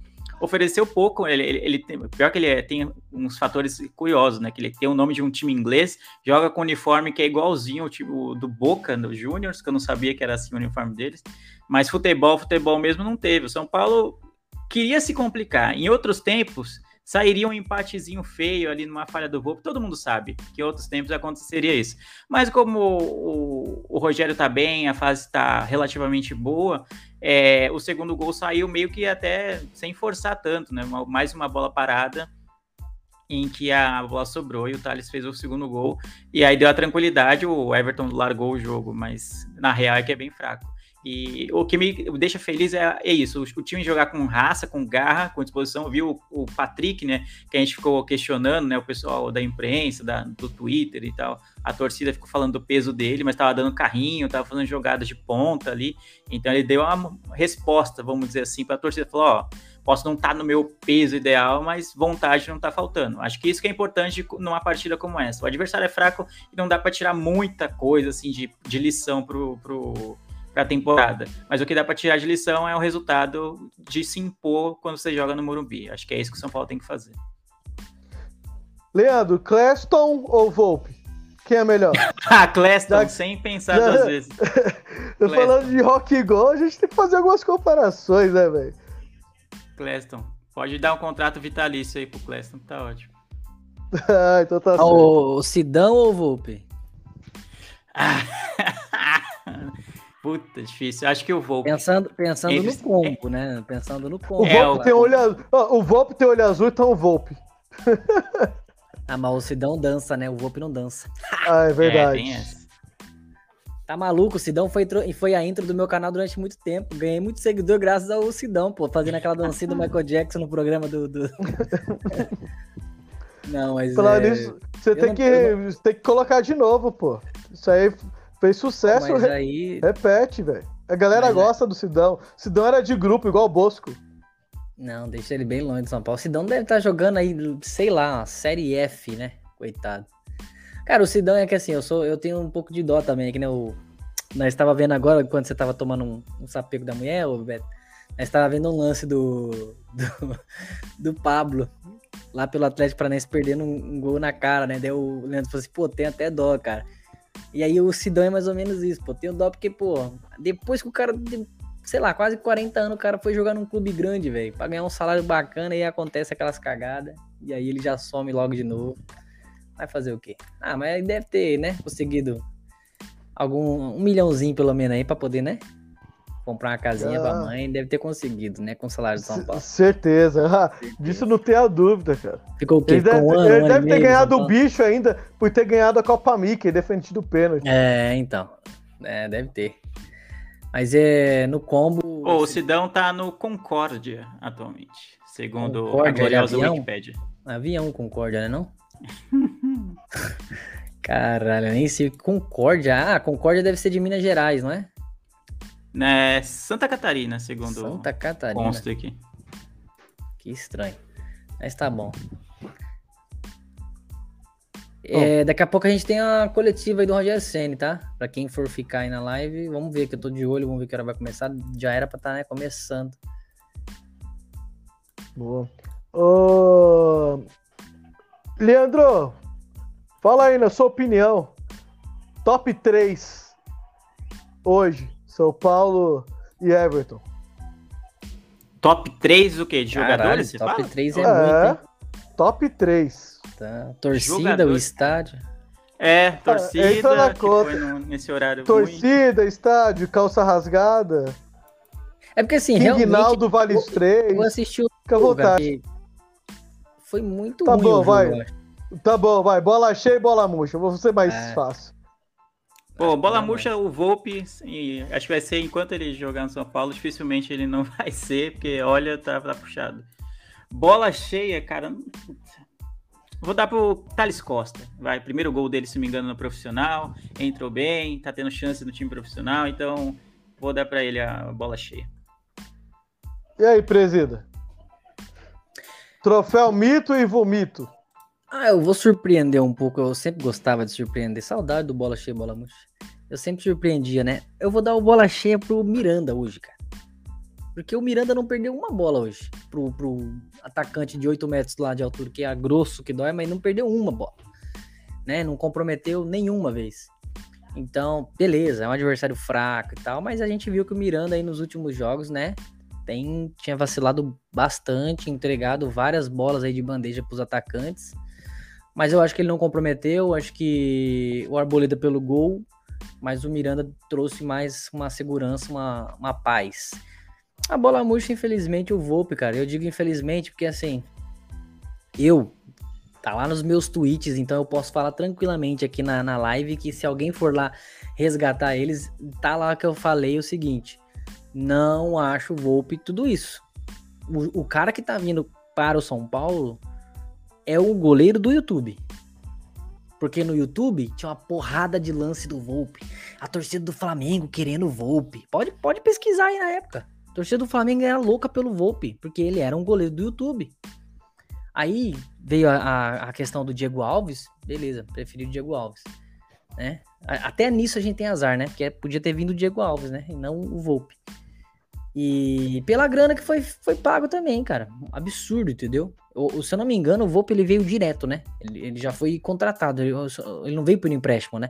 ofereceu pouco. Ele, ele, ele tem, pior que ele é, tem uns fatores curiosos, né? Que ele tem o nome de um time inglês, joga com uniforme que é igualzinho ao time do Boca, do Juniors, que eu não sabia que era assim o uniforme deles. Mas futebol, futebol mesmo não teve. O São Paulo queria se complicar. Em outros tempos, sairia um empatezinho feio ali numa falha do Volpe, todo mundo sabe que em outros tempos aconteceria isso. Mas como o, o, Rogério tá bem, a fase está relativamente boa, é, o segundo gol saiu meio que até sem forçar tanto, né? Mais uma bola parada em que a bola sobrou e o Thales fez o segundo gol. E aí deu a tranquilidade, o Everton largou o jogo, mas na real é que é bem fraco. E o que me deixa feliz é, é isso, o, o, time jogar com raça, com garra, com disposição. Viu o, o, Patrick, né, que a gente ficou questionando, né, o pessoal da imprensa, da, do Twitter e tal. A torcida ficou falando do peso dele, mas estava dando carrinho, estava fazendo jogadas de ponta ali. Então ele deu uma resposta, vamos dizer assim, para a torcida. Falou, ó, posso não estar tá no meu peso ideal, mas vontade não está faltando. Acho que isso que é importante numa partida como essa. O adversário é fraco e não dá para tirar muita coisa assim de, de lição pro, pro para a temporada. Mas o que dá para tirar de lição é o resultado de se impor quando você joga no Morumbi. Acho que é isso que o São Paulo tem que fazer. Leandro, Cleston ou Volpe? Quem é melhor? ah, Cleston, Já... sem pensar Já... duas vezes. Tô falando de rock gol, a gente tem que fazer algumas comparações, né, velho? Cleston, pode dar um contrato vitalício aí pro Cleston, tá ótimo. ah, então tá certo. O Sidão ou o Volpe? Puta, difícil. Acho que eu vou. Pensando, pensando Eles... no combo, né? Pensando no combo. O é, Volpe, tem, olho azul, o Volpe tem olho azul, então o Volpe. ah, mas o Sidão dança, né? O Volpe não dança. Ah, é verdade. É, tá maluco? O Sidão foi, foi a intro do meu canal durante muito tempo. Ganhei muito seguidor graças ao Sidão, pô, fazendo aquela dancinha do Michael Jackson no programa do. do... não, mas. Falar é... nisso, você tem, não, que, não... tem que colocar de novo, pô. Isso aí Fez sucesso, Mas aí... repete, velho. A galera Mas gosta é... do Sidão. Sidão era de grupo, igual o Bosco. Não, deixa ele bem longe de São Paulo. O Sidão deve estar tá jogando aí, sei lá, série F, né? Coitado. Cara, o Sidão é que assim, eu sou, eu tenho um pouco de dó também, que né, o nós estava vendo agora quando você estava tomando um, um sapego da mulher, ô Beto. Nós estava vendo um lance do, do, do Pablo lá pelo Atlético Paranaense perdendo um, um, gol na cara, né? Daí o Leandro falou assim: "Pô, tem até dó, cara". E aí o Sidão é mais ou menos isso, pô. Tenho dó porque, pô, depois que o cara, sei lá, quase 40 anos, o cara foi jogar num clube grande, velho, pra ganhar um salário bacana e acontece aquelas cagadas. E aí ele já some logo de novo. Vai fazer o quê? Ah, mas deve ter, né, conseguido algum um milhãozinho pelo menos aí pra poder, né? Comprar uma casinha ah. pra mãe, deve ter conseguido, né? Com o salário de São Paulo. Certeza. Ah, disso não tem a dúvida, cara. Ficou o quê? Ele deve, um ano, ele deve ter ganhado o bicho ainda por ter ganhado a Copa Mickey, defendido o pênalti. É, então. É, deve ter. Mas é no combo. Oh, o Sidão tá no Concórdia atualmente, segundo Concórdia, a gloriosa avião? Wikipedia. Avião Concórdia, né? Não? Caralho, nem sei. Concórdia. Ah, Concórdia deve ser de Minas Gerais, não é? É Santa Catarina, segundo Santa Catarina. consta aqui. Que estranho. Mas tá bom. É, daqui a pouco a gente tem a coletiva aí do Rogério Senni, tá? Pra quem for ficar aí na live, vamos ver que eu tô de olho, vamos ver que hora vai começar. Já era pra estar, tá, né, começando. Boa. Ô... Leandro, fala aí na sua opinião. Top 3 hoje são Paulo e Everton. Top 3 o quê? De jogadores? Caralho, top 3 é, é muito, hein? Top 3. Tá. Torcida, o estádio. É, torcida, é, é no, nesse horário Torcida, ruim. estádio, calça rasgada. É porque assim, Rinaldo Vale 3. Eu assisti o Fica vontade. Foi muito tá ruim. Tá bom, vai. Tá bom, vai. Bola cheia e bola murcha. Vou ser mais é. fácil. Pô, bola murcha, o Volpe, acho que vai ser enquanto ele jogar no São Paulo, dificilmente ele não vai ser, porque olha, tá, tá puxado. Bola cheia, cara. Vou dar pro Thales Costa. Vai, primeiro gol dele, se não me engano, no profissional. Entrou bem, tá tendo chance no time profissional, então vou dar para ele a bola cheia. E aí, presida? Troféu mito e vomito. Ah, eu vou surpreender um pouco. Eu sempre gostava de surpreender. Saudade do bola cheia, bola murcha. Eu sempre surpreendia, né? Eu vou dar o bola cheia pro Miranda hoje, cara. Porque o Miranda não perdeu uma bola hoje pro, pro atacante de 8 metros lá de altura, que é grosso, que dói, mas não perdeu uma bola. Né? Não comprometeu nenhuma vez. Então, beleza, é um adversário fraco e tal, mas a gente viu que o Miranda aí nos últimos jogos, né, tem, tinha vacilado bastante, entregado várias bolas aí de bandeja para os atacantes. Mas eu acho que ele não comprometeu, acho que o Arboleda pelo gol, mas o Miranda trouxe mais uma segurança, uma, uma paz. A bola murcha, infelizmente, o Volpe, cara. Eu digo infelizmente porque, assim, eu, tá lá nos meus tweets, então eu posso falar tranquilamente aqui na, na live que se alguém for lá resgatar eles, tá lá que eu falei o seguinte: não acho o Volpe tudo isso. O, o cara que tá vindo para o São Paulo é o goleiro do YouTube. Porque no YouTube tinha uma porrada de lance do Volpe. A torcida do Flamengo querendo o Volpe. Pode, pode pesquisar aí na época. A torcida do Flamengo era louca pelo Volpe, porque ele era um goleiro do YouTube. Aí veio a, a, questão do Diego Alves. Beleza, preferi o Diego Alves. Né? Até nisso a gente tem azar, né? Porque podia ter vindo o Diego Alves, né? E não o Volpe. E pela grana que foi, foi pago também, cara. Absurdo, entendeu? O, se eu não me engano, o Volpe ele veio direto, né? Ele, ele já foi contratado, ele, ele, não veio por empréstimo, né?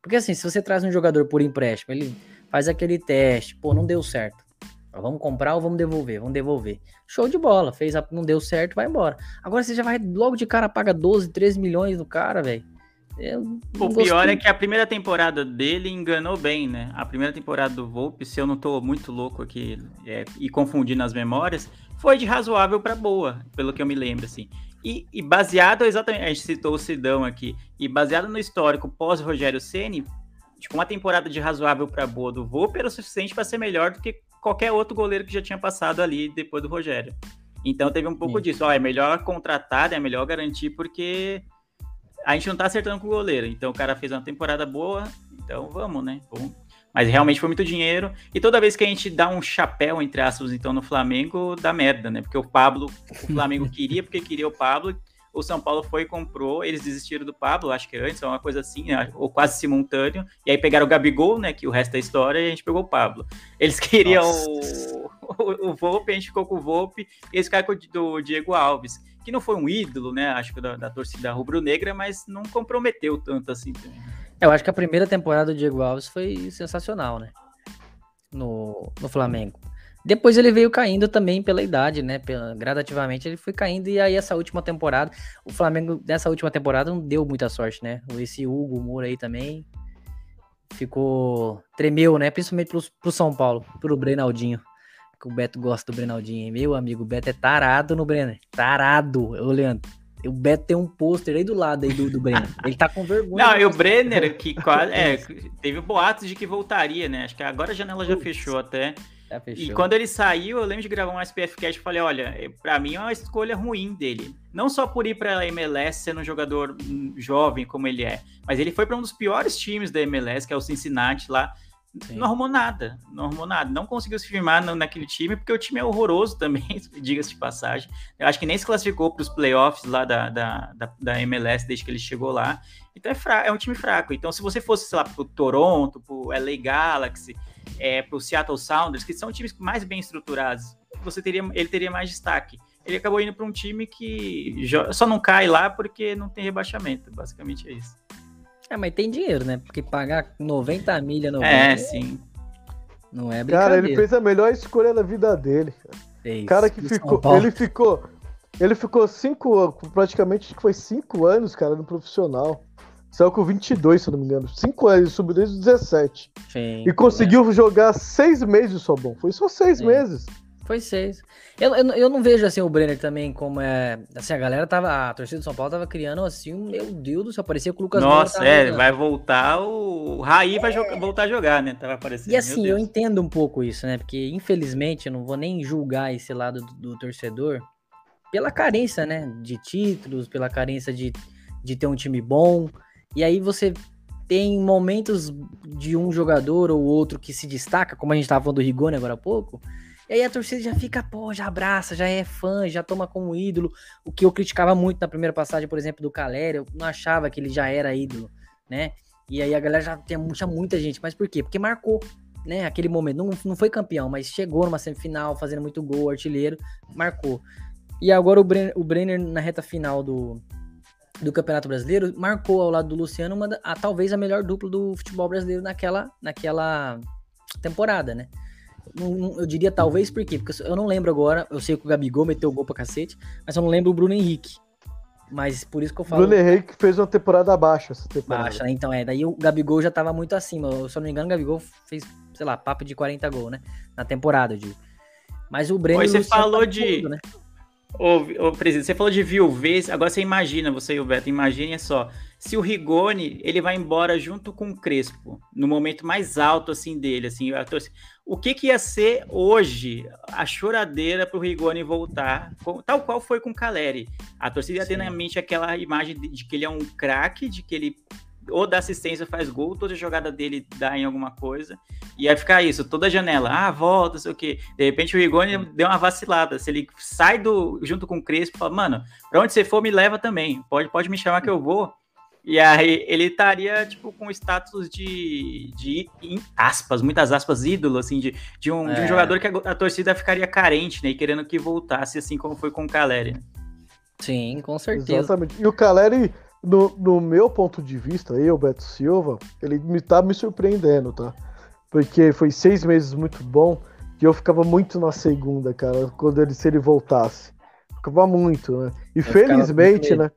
Porque assim, se você traz um jogador por empréstimo, ele faz aquele teste, pô, não deu certo. Vamos comprar ou vamos devolver? Vamos devolver. Show de bola, fez, a, não deu certo, vai embora. Agora você já vai logo de cara paga 12, 13 milhões do cara, velho. O pior é que a primeira temporada dele enganou bem, né? A primeira temporada do Volpe, se eu não tô muito louco aqui é, e confundindo as memórias, foi de razoável para boa, pelo que eu me lembro, assim. E, e, baseado exatamente, a gente citou o Sidão aqui, e baseado no histórico pós Rogério Ceni, tipo, uma temporada de razoável para boa do Volpe era o suficiente para ser melhor do que qualquer outro goleiro que já tinha passado ali depois do Rogério. Então teve um pouco Sim. disso, ó, é melhor contratar, é melhor garantir porque a gente não tá acertando com o goleiro. Então o cara fez uma temporada boa, então vamos, né? Vamos. Mas realmente foi muito dinheiro. E toda vez que a gente dá um chapéu, entre aspas, então, no Flamengo, dá merda, né? Porque o Pablo, o Flamengo queria porque queria o Pablo. O São Paulo foi e comprou, eles desistiram do Pablo, acho que antes, uma coisa assim, né? ou quase simultâneo. E aí pegaram o Gabigol, né? Que o resto da história, e a gente pegou o Pablo. Eles queriam o, o, o Volpe, a gente ficou com o Volpe, e eles ficaram com o do Diego Alves que não foi um ídolo, né? Acho que da, da torcida rubro-negra, mas não comprometeu tanto assim. Eu acho que a primeira temporada do Diego Alves foi sensacional, né? No, no Flamengo. Depois ele veio caindo também pela idade, né? Pela, gradativamente ele foi caindo. E aí, essa última temporada, o Flamengo, nessa última temporada, não deu muita sorte, né? Esse Hugo Moura aí também ficou. tremeu, né? Principalmente pro, pro São Paulo, pro Brenaldinho que o Beto gosta do Brenaldinho, hein? Meu amigo, o Beto é tarado no Brenner. Tarado, ô Leandro. O Beto tem um pôster aí do lado aí do, do Brenner. Ele tá com vergonha. Não, e o Brenner, que quase. É, teve boatos de que voltaria, né? Acho que agora a janela já fechou até. Já fechou. E quando ele saiu, eu lembro de gravar um SPF Cast e falei: olha, é, para mim é uma escolha ruim dele. Não só por ir pra MLS sendo um jogador jovem como ele é, mas ele foi para um dos piores times da MLS, que é o Cincinnati lá. Sim. Não arrumou nada, não arrumou nada. Não conseguiu se firmar no, naquele time, porque o time é horroroso também, diga-se de passagem. Eu acho que nem se classificou para os playoffs lá da, da, da, da, MLS desde que ele chegou lá. Então é, fraco, é um time fraco. Então, se você fosse, sei lá, para o Toronto, para o LA Galaxy, é, para o Seattle Sounders, que são times mais bem estruturados, você teria, ele teria mais destaque. Ele acabou indo para um time que só não cai lá porque não tem rebaixamento. Basicamente é isso. É, mas tem dinheiro, né? Porque pagar 90 milha no É, sim. Não é brincadeira. Cara, ele fez a melhor escolha da vida dele. Fez. Cara que ficou, ele ficou, ele ficou cinco, praticamente foi cinco anos, cara, no profissional. Saiu com 22, se eu não me engano. Cinco anos, subiu desde 17. Sim, e conseguiu é. jogar seis meses só bom. Foi só seis sim. meses. Foi seis. Eu, eu, eu, não vejo assim o Brenner também como é. Assim, a galera tava. A torcida do São Paulo tava criando assim, meu Deus do céu, parecia que o Lucas Nossa, é, jogando. vai voltar o. O Raí é. vai jogar, voltar a jogar, né? Tava aparecendo. E assim, eu entendo um pouco isso, né? Porque, infelizmente, eu não vou nem julgar esse lado do, do torcedor. pela carência, né, de títulos, pela carência de, de ter um time bom. E aí você tem momentos de um jogador ou outro que se destaca, como a gente estava falando do Rigoni agora há pouco, e aí a torcida já fica, pô, já abraça, já é fã, já toma como ídolo. O que eu criticava muito na primeira passagem, por exemplo, do Caleri, eu não achava que ele já era ídolo, né? E aí a galera já tinha muita, muita gente. Mas por quê? Porque marcou, né? Aquele momento. Não, não foi campeão, mas chegou numa semifinal, fazendo muito gol, artilheiro, marcou. E agora o Brenner, o Brenner na reta final do, do Campeonato Brasileiro, marcou ao lado do Luciano uma, a, talvez a melhor dupla do futebol brasileiro naquela, naquela temporada, né? Eu diria talvez por quê? Porque eu não lembro agora, eu sei que o Gabigol meteu o gol pra cacete, mas eu não lembro o Bruno Henrique. Mas por isso que eu falo. Bruno Henrique fez uma temporada abaixo essa temporada. Baixa, né? Então é. Daí o Gabigol já tava muito acima. Se eu não me engano, o Gabigol fez, sei lá, papo de 40 gols, né? Na temporada, eu digo. Mas o Breno. Você falou de. Tudo, né? Ô, ô, presidente, você falou de viuvez, agora você imagina, você e o Beto, imagine só, se o Rigoni, ele vai embora junto com o Crespo, no momento mais alto, assim, dele, assim, o que que ia ser hoje a choradeira pro Rigoni voltar, tal qual foi com o Caleri, a torcida ia ter na mente aquela imagem de, de que ele é um craque, de que ele ou dá assistência, faz gol, toda jogada dele dá em alguma coisa. E aí ficar isso, toda janela, ah, volta, sei o quê. De repente o Rigoni deu uma vacilada. Se ele sai do junto com o Crespo, fala, mano, pra onde você for, me leva também. Pode, pode me chamar que eu vou. E aí ele estaria, tipo, com status de, de em aspas, muitas aspas, ídolo, assim, de, de, um, é. de um é. jogador que a, a, torcida ficaria carente, né? E querendo que voltasse, assim como foi com o Caleri. Né? Sim, com certeza. Exatamente. E o Caleri no, no meu ponto de vista, eu, Beto Silva, ele me tá me surpreendendo, tá? Porque foi seis meses muito bom e eu ficava muito na segunda, cara, quando ele, se ele voltasse. Ficava muito, né? E eu felizmente, né?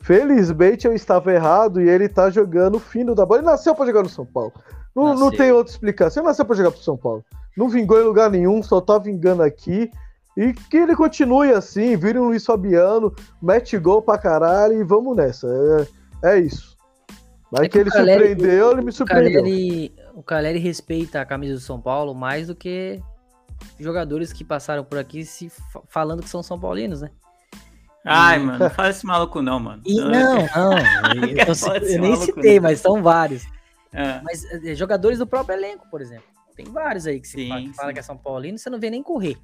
Felizmente eu estava errado e ele tá jogando o fino da bola. Ele nasceu para jogar no São Paulo. Não, não tem outra explicação. Ele nasceu para jogar pro São Paulo. Não vingou em lugar nenhum, só tá vingando aqui. E que ele continue assim, vire um Luiz Fabiano, mete gol pra caralho e vamos nessa. É, é isso. Mas é que, que ele Caleri, surpreendeu, ele me surpreendeu. O Caleri, o Caleri respeita a camisa do São Paulo mais do que jogadores que passaram por aqui se falando que são São Paulinos, né? Ai, e... mano, não fala esse maluco não, mano. E, não, não. eu, eu, eu nem citei, não. mas são vários. É. Mas é, jogadores do próprio elenco, por exemplo. Tem vários aí que se sim, fala, que, fala que é São Paulino, você não vê nem correr.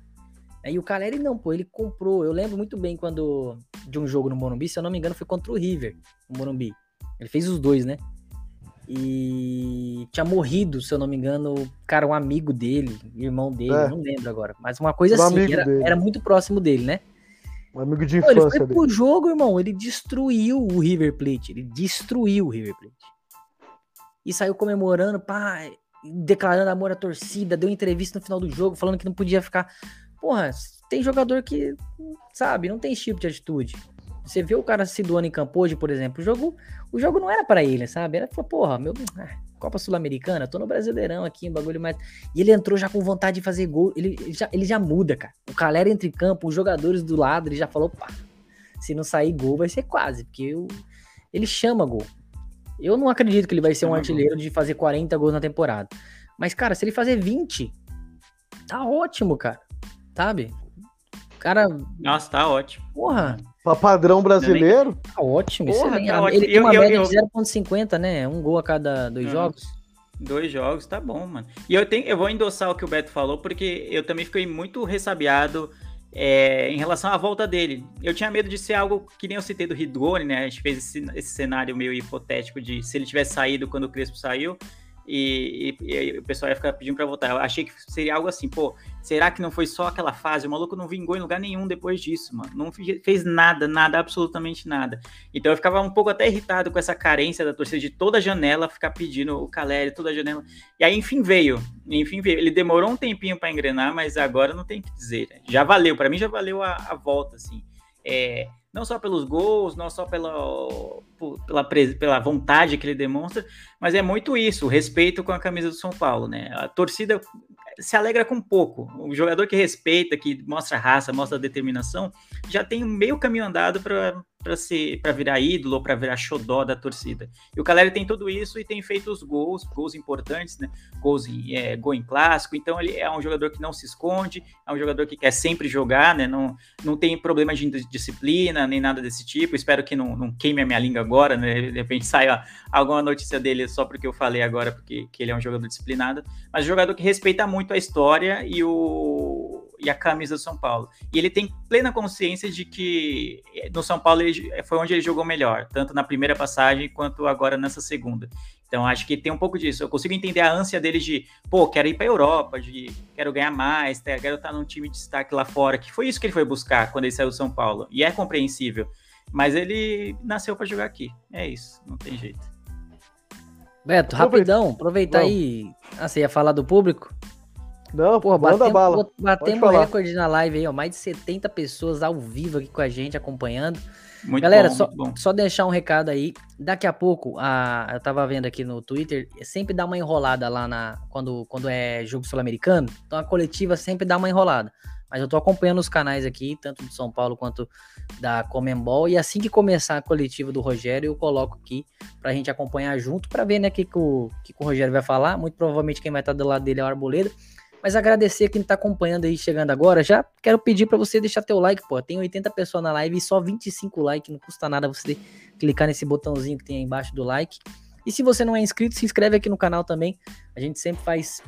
E o Caleri não, pô, ele comprou. Eu lembro muito bem quando de um jogo no Morumbi, se eu não me engano, foi contra o River, no Morumbi. Ele fez os dois, né? E tinha morrido, se eu não me engano, cara, um amigo dele, irmão dele, é. não lembro agora. Mas uma coisa um assim, era, era, muito próximo dele, né? Um amigo de infância. Pô, ele foi dele. pro jogo, irmão, ele destruiu o River Plate. Ele destruiu o River Plate. E saiu comemorando, pá, declarando amor à torcida, deu entrevista no final do jogo, falando que não podia ficar porra, tem jogador que, sabe, não tem esse tipo de atitude. Você vê o cara se doando em campo hoje, por exemplo, o jogo, o jogo não era para ele, sabe? Era, porra, meu, ah, Copa Sul-Americana, tô no Brasileirão aqui, um bagulho mais. E ele entrou já com vontade de fazer gol, ele já, ele já muda, cara. O Calera entra em campo, os jogadores do lado, ele já falou, pá, se não sair gol vai ser quase, porque eu, ele chama gol. Eu não acredito que ele vai ser um artilheiro de fazer 40 gols na temporada. Mas, cara, se ele fazer 20, tá ótimo, cara sabe? Cara. Nossa, tá ótimo. Porra. Pra padrão brasileiro? Tá ótimo. Porra, tá ótimo. Ele tem uma eu, média eu, de 0,50, né? Um gol a cada dois jogos. Dois jogos, tá bom, mano. E eu, tenho, eu vou endossar o que o Beto falou, porque eu também fiquei muito ressabiado é, em relação à volta dele. Eu tinha medo de ser algo que nem eu citei do Rigoni, né? A gente fez esse, esse cenário meio hipotético de se ele tivesse saído quando o Crespo saiu e, e, e, o pessoal ia ficar pedindo para votar. Eu achei que seria algo assim, pô, será que não foi só aquela fase? O maluco não vingou em lugar nenhum depois disso, mano. Não fez nada, nada, absolutamente nada. Então eu ficava um pouco até irritado com essa carência da torcida de toda janela ficar pedindo o Caleri, toda janela. E aí, enfim, veio. Enfim, veio. Ele demorou um tempinho para engrenar, mas agora não tem o que dizer. Né? Já valeu, para mim já valeu a, a volta, assim. É, não só pelos gols, não só pela, pela, pela vontade que ele demonstra, mas é muito isso, o respeito com a camisa do São Paulo, né? A torcida se alegra com pouco. O jogador que respeita, que mostra raça, mostra determinação, já tem meio caminho andado para para ser para virar ídolo ou para virar xodó da torcida. E o Caleri tem tudo isso e tem feito os gols, gols importantes, né? Gols em, é, gol em clássico. Então ele é um jogador que não se esconde, é um jogador que quer sempre jogar, né? Não, não tem problema de disciplina nem nada desse tipo. Espero que não, não queime a minha língua agora, né? De repente saia alguma notícia dele só porque eu falei agora, porque que ele é um jogador disciplinado, mas um jogador que respeita muito a história e o e a camisa do São Paulo. E ele tem plena consciência de que eh, no São Paulo ele, foi onde ele jogou melhor, tanto na primeira passagem quanto agora nessa segunda. Então acho que tem um pouco disso. Eu consigo entender a ânsia dele de, pô, quero ir para a Europa, de quero ganhar mais, quero estar num time de destaque lá fora, que foi isso que ele foi buscar quando ele saiu do São Paulo. E é compreensível. Mas ele nasceu para jogar aqui. É isso, não tem jeito. Beto, rapidão, aproveitar aí. Ah, você ia falar do público? Não, Porra, manda batemos, bala. Batemos recorde na live aí, ó. Mais de 70 pessoas ao vivo aqui com a gente, acompanhando. Muito Galera, bom, só, só deixar um recado aí. Daqui a pouco, a, eu tava vendo aqui no Twitter, sempre dá uma enrolada lá na quando, quando é jogo sul-americano. Então a coletiva sempre dá uma enrolada. Mas eu tô acompanhando os canais aqui, tanto do São Paulo quanto da Comembol. E assim que começar a coletiva do Rogério, eu coloco aqui pra gente acompanhar junto, pra ver, né, o que, que, o, que, que o Rogério vai falar. Muito provavelmente quem vai estar do lado dele é o Arboleda. Mas agradecer quem tá acompanhando aí, chegando agora. Já quero pedir para você deixar teu like, pô. Tem 80 pessoas na live e só 25 likes. Não custa nada você clicar nesse botãozinho que tem aí embaixo do like. E se você não é inscrito, se inscreve aqui no canal também. A gente sempre faz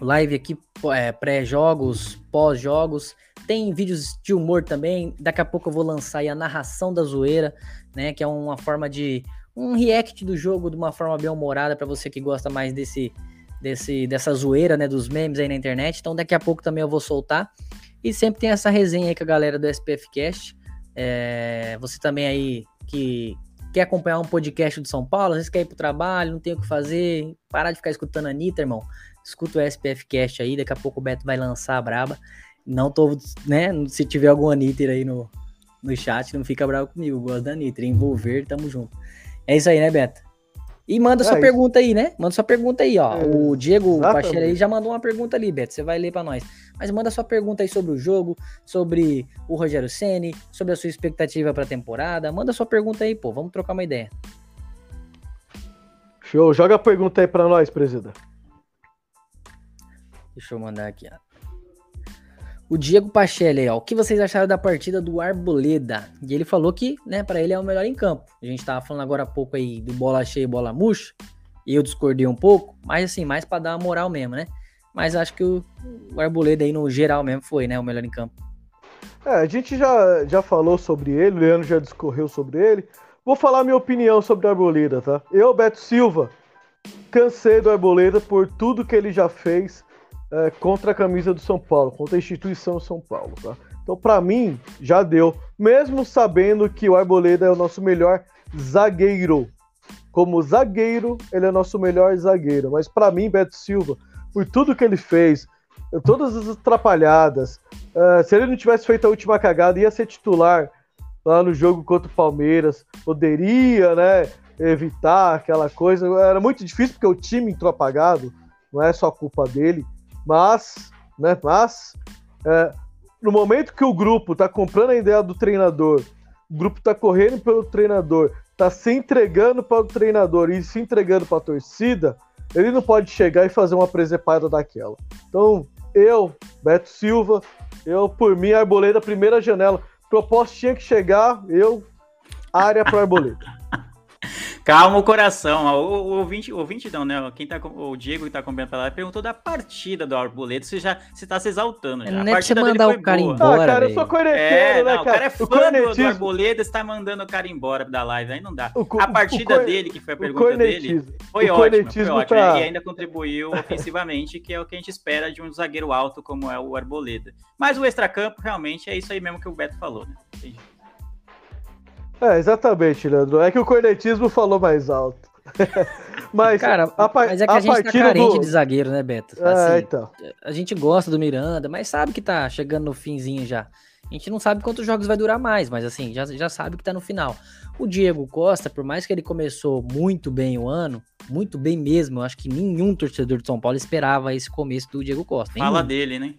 live aqui, é, pré-jogos, pós-jogos. Tem vídeos de humor também. Daqui a pouco eu vou lançar aí a narração da zoeira, né? Que é uma forma de. um react do jogo de uma forma bem humorada para você que gosta mais desse desse, dessa zoeira, né, dos memes aí na internet. Então daqui a pouco também eu vou soltar. E sempre tem essa resenha aí com a galera do SPF Cast. É, você também aí que quer acompanhar um podcast do São Paulo, às vezes quer ir pro trabalho, não tem o que fazer, parar de ficar escutando a Anitta, irmão. Escuta o SPF Cast aí, daqui a pouco o Beto vai lançar a braba. Não tô, né, se tiver algum Anitta aí no, no chat, não fica bravo comigo, gosto da Anitta, envolver, tamo junto. É isso aí, né, Beto? E manda é sua isso. pergunta aí, né? Manda sua pergunta aí, ó. É, o Diego Pachela aí já mandou uma pergunta ali, Beto. Você vai ler para nós. Mas manda sua pergunta aí sobre o jogo, sobre o Rogério Ceni, sobre a sua expectativa para a temporada. Manda sua pergunta aí, pô. Vamos trocar uma ideia. Show. Joga a pergunta aí para nós, presidente. Deixa eu mandar aqui, ó. O Diego Pachelli, ó, o que vocês acharam da partida do Arboleda? E ele falou que, né, para ele é o melhor em campo. A gente tava falando agora há pouco aí do bola cheia e bola murcha, e eu discordei um pouco, mas assim, mais para dar uma moral mesmo, né? Mas acho que o, o Arboleda aí no geral mesmo foi, né, o melhor em campo. É, a gente já, já falou sobre ele, o Leandro já discorreu sobre ele. Vou falar minha opinião sobre o Arboleda, tá? Eu, Beto Silva, cansei do Arboleda por tudo que ele já fez é, contra a camisa do São Paulo, contra a instituição São Paulo, tá? Então, para mim, já deu. Mesmo sabendo que o Arboleda é o nosso melhor zagueiro. Como zagueiro, ele é nosso melhor zagueiro. Mas para mim, Beto Silva, por tudo que ele fez, todas as atrapalhadas, uh, se ele não tivesse feito a última cagada, ia ser titular lá no jogo contra o Palmeiras. Poderia, né, evitar aquela coisa. Era muito difícil porque o time entrou apagado, não é só culpa dele. Mas, né, mas é, no momento que o grupo está comprando a ideia do treinador, o grupo está correndo pelo treinador, está se entregando para o treinador e se entregando para a torcida, ele não pode chegar e fazer uma presepada daquela. Então, eu, Beto Silva, eu, por mim, Arboleda, primeira janela. Proposta tinha que chegar, eu, área para Arboleda. Calma o coração. O, o, ouvinte, o ouvinte não, né? Quem tá, o Diego que tá comentando lá perguntou da partida do Arboleda. Você já você tá se exaltando. Já. a partida você mandar o cara boa. embora. Ah, cara, eu sou corneteiro, é, né, não, O cara é fã do, do Arboleda, você tá mandando o cara embora da live. Aí não dá. O, a partida dele, que foi a pergunta dele, foi ótima. Foi ótima. Tá... E ainda contribuiu ofensivamente, que é o que a gente espera de um zagueiro alto como é o Arboleda. Mas o extracampo, realmente, é isso aí mesmo que o Beto falou, né? Entendi. É, exatamente, Leandro. É que o cornetismo falou mais alto. mas, Cara, a, mas é que a, a gente tá carente do... de zagueiro, né, Beto? É, assim, é, então. A gente gosta do Miranda, mas sabe que tá chegando no finzinho já. A gente não sabe quantos jogos vai durar mais, mas assim, já, já sabe que tá no final. O Diego Costa, por mais que ele começou muito bem o ano, muito bem mesmo, eu acho que nenhum torcedor de São Paulo esperava esse começo do Diego Costa. Fala dele, né?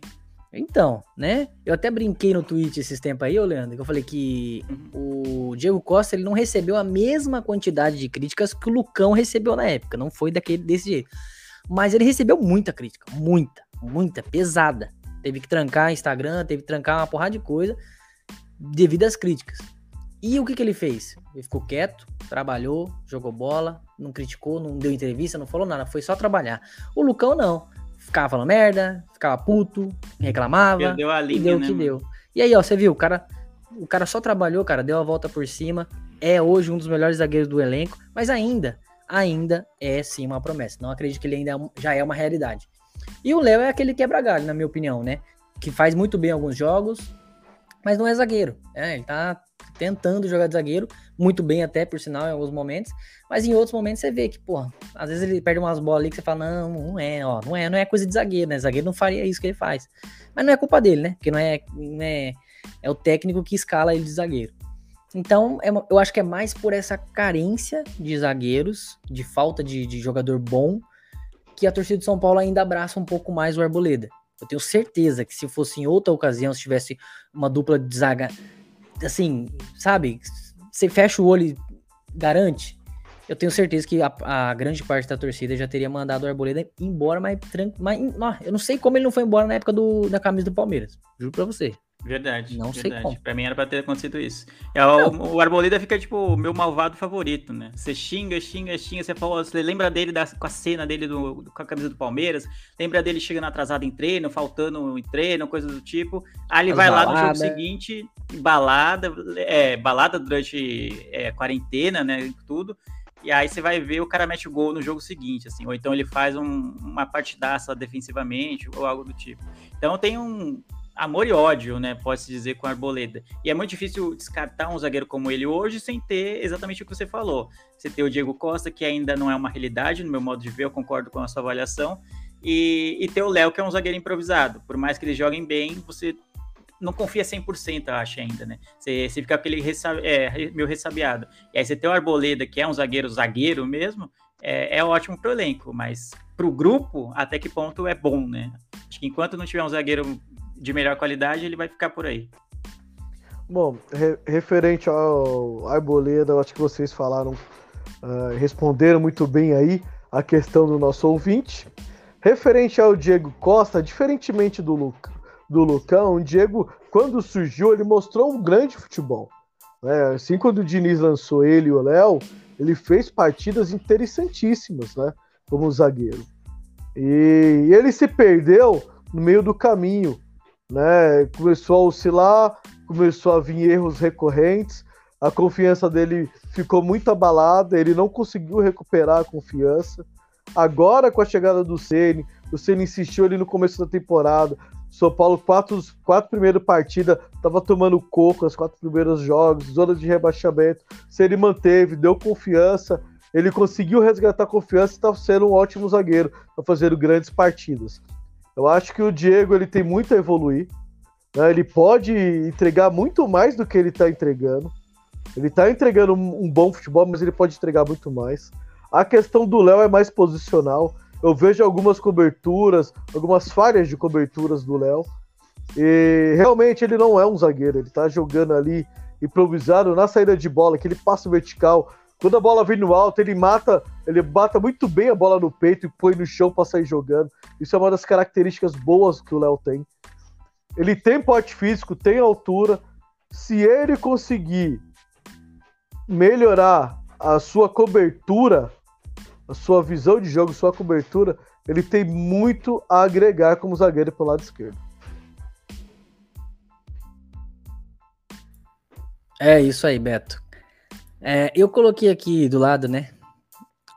Então, né? Eu até brinquei no tweet esses tempos aí, ô Leandro, que eu falei que o Diego Costa ele não recebeu a mesma quantidade de críticas que o Lucão recebeu na época. Não foi daquele desse jeito. Mas ele recebeu muita crítica. Muita, muita, pesada. Teve que trancar Instagram, teve que trancar uma porrada de coisa devido às críticas. E o que, que ele fez? Ele ficou quieto, trabalhou, jogou bola, não criticou, não deu entrevista, não falou nada, foi só trabalhar. O Lucão não ficava falando merda, ficava puto, reclamava. Perdeu a linha, e deu o né, que mano? deu. E aí, ó, você viu, o cara, o cara só trabalhou, cara, deu a volta por cima. É hoje um dos melhores zagueiros do elenco, mas ainda, ainda é sim uma promessa. Não acredito que ele ainda é já é uma realidade. E o Léo é aquele quebra-galho, na minha opinião, né? Que faz muito bem alguns jogos, mas não é zagueiro. É, ele tá tentando jogar de zagueiro, muito bem até, por sinal, em alguns momentos. Mas em outros momentos você vê que, porra, às vezes ele perde umas bolas ali que você fala, não, não é, ó, não é, não é coisa de zagueiro, né? Zagueiro não faria isso que ele faz. Mas não é culpa dele, né? Porque não é, não é, é o técnico que escala ele de zagueiro. Então, é eu acho que é mais por essa carência de zagueiros, de falta de, de jogador bom, que a torcida de São Paulo ainda abraça um pouco mais o Arboleda. Eu tenho certeza que se fosse em outra ocasião, se tivesse uma dupla de zaga, assim, sabe? Você fecha o olho e garante. Eu tenho certeza que a, a grande parte da torcida já teria mandado o Arboleda embora, mas, mas ó, eu não sei como ele não foi embora na época do, da camisa do Palmeiras. Juro pra você. Verdade. Não sei verdade. como. Pra mim era pra ter acontecido isso. É, o, o Arboleda fica, tipo, o meu malvado favorito, né? Você xinga, xinga, xinga. Você, fala, você lembra dele da, com a cena dele do, com a camisa do Palmeiras. Lembra dele chegando atrasado em treino, faltando em treino, coisa do tipo. Aí ele As vai lá no jogo seguinte, balada, é, balada durante é, quarentena, né? Tudo. E aí você vai ver o cara mete o gol no jogo seguinte, assim. Ou então ele faz um- uma partidaça defensivamente, ou algo do tipo. Então tem um amor e ódio, né? Pode-se dizer com Arboleda. E é muito difícil descartar um zagueiro como ele hoje sem ter exatamente o que você falou. Você tem o Diego Costa, que ainda não é uma realidade, no meu modo de ver, eu concordo com a sua avaliação. E, e ter o Léo, que é um zagueiro improvisado. Por mais que eles joguem bem, você não confia 100%, eu acho, ainda, né? Você, você fica aquele ressa- é, meio ressabiado. E aí você tem o Arboleda, que é um zagueiro zagueiro mesmo, é, é ótimo pro elenco, mas pro grupo, até que ponto é bom, né? Acho que enquanto não tiver um zagueiro de melhor qualidade, ele vai ficar por aí. Bom, re- referente ao Arboleda, eu acho que vocês falaram, ah, responderam muito bem aí a questão do nosso ouvinte. Referente ao Diego Costa, diferentemente do, do Lucão, o Diego, quando surgiu, ele mostrou um grande futebol. né? Assim, quando o Diniz lançou ele e o Léo, ele fez partidas interessantíssimas, né? Como zagueiro. E ele se perdeu no meio do caminho, né? Começou a oscilar, começou a vir erros recorrentes, a confiança dele ficou muito abalada, ele não conseguiu recuperar a confiança. Agora, com a chegada do Ceni, o Ceni insistiu ali no começo da temporada. São Paulo, quatro, quatro primeiras partidas, estava tomando coco, os quatro primeiros jogos, zona de rebaixamento. Ceni manteve, deu confiança, ele conseguiu resgatar a confiança e está sendo um ótimo zagueiro, está fazendo grandes partidas. Eu acho que o Diego ele tem muito a evoluir. né? Ele pode entregar muito mais do que ele está entregando. Ele está entregando um, bom futebol, mas ele pode entregar muito mais. A questão do Léo é mais posicional. Eu vejo algumas coberturas, algumas falhas de coberturas do Léo. E realmente ele não é um zagueiro. Ele está jogando ali improvisado na saída de bola, que ele passa vertical. Quando a bola vem no alto, ele mata, ele bata muito bem a bola no peito e põe no chão para sair jogando. Isso é uma das características boas que o Léo tem. Ele tem porte físico, tem altura. Se ele conseguir melhorar a sua cobertura, a sua visão de jogo, sua cobertura, ele tem muito a agregar como zagueiro pelo lado esquerdo. É isso aí, Beto. É, eu coloquei aqui do lado, né?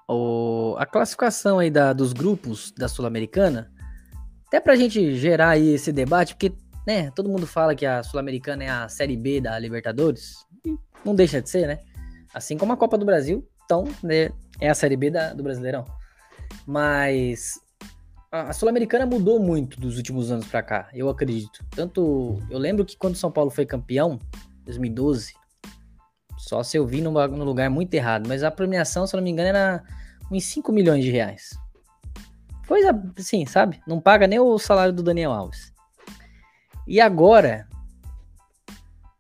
O, a classificação aí da, dos grupos da Sul-Americana. Até pra gente gerar aí esse debate, porque, né, todo mundo fala que a Sul-Americana é a Série B da Libertadores. E não deixa de ser, né? Assim como a Copa do Brasil, então, né, é a Série B da, do Brasileirão. Mas a, Sul-Americana mudou muito dos últimos anos pra cá, eu acredito. Tanto, eu lembro que quando São Paulo foi campeão, 2012. Só se eu vi num lugar muito errado. Mas a premiação, se eu não me engano, era uns 5 milhões de reais. Coisa assim, sabe? Não paga nem o salário do Daniel Alves. E agora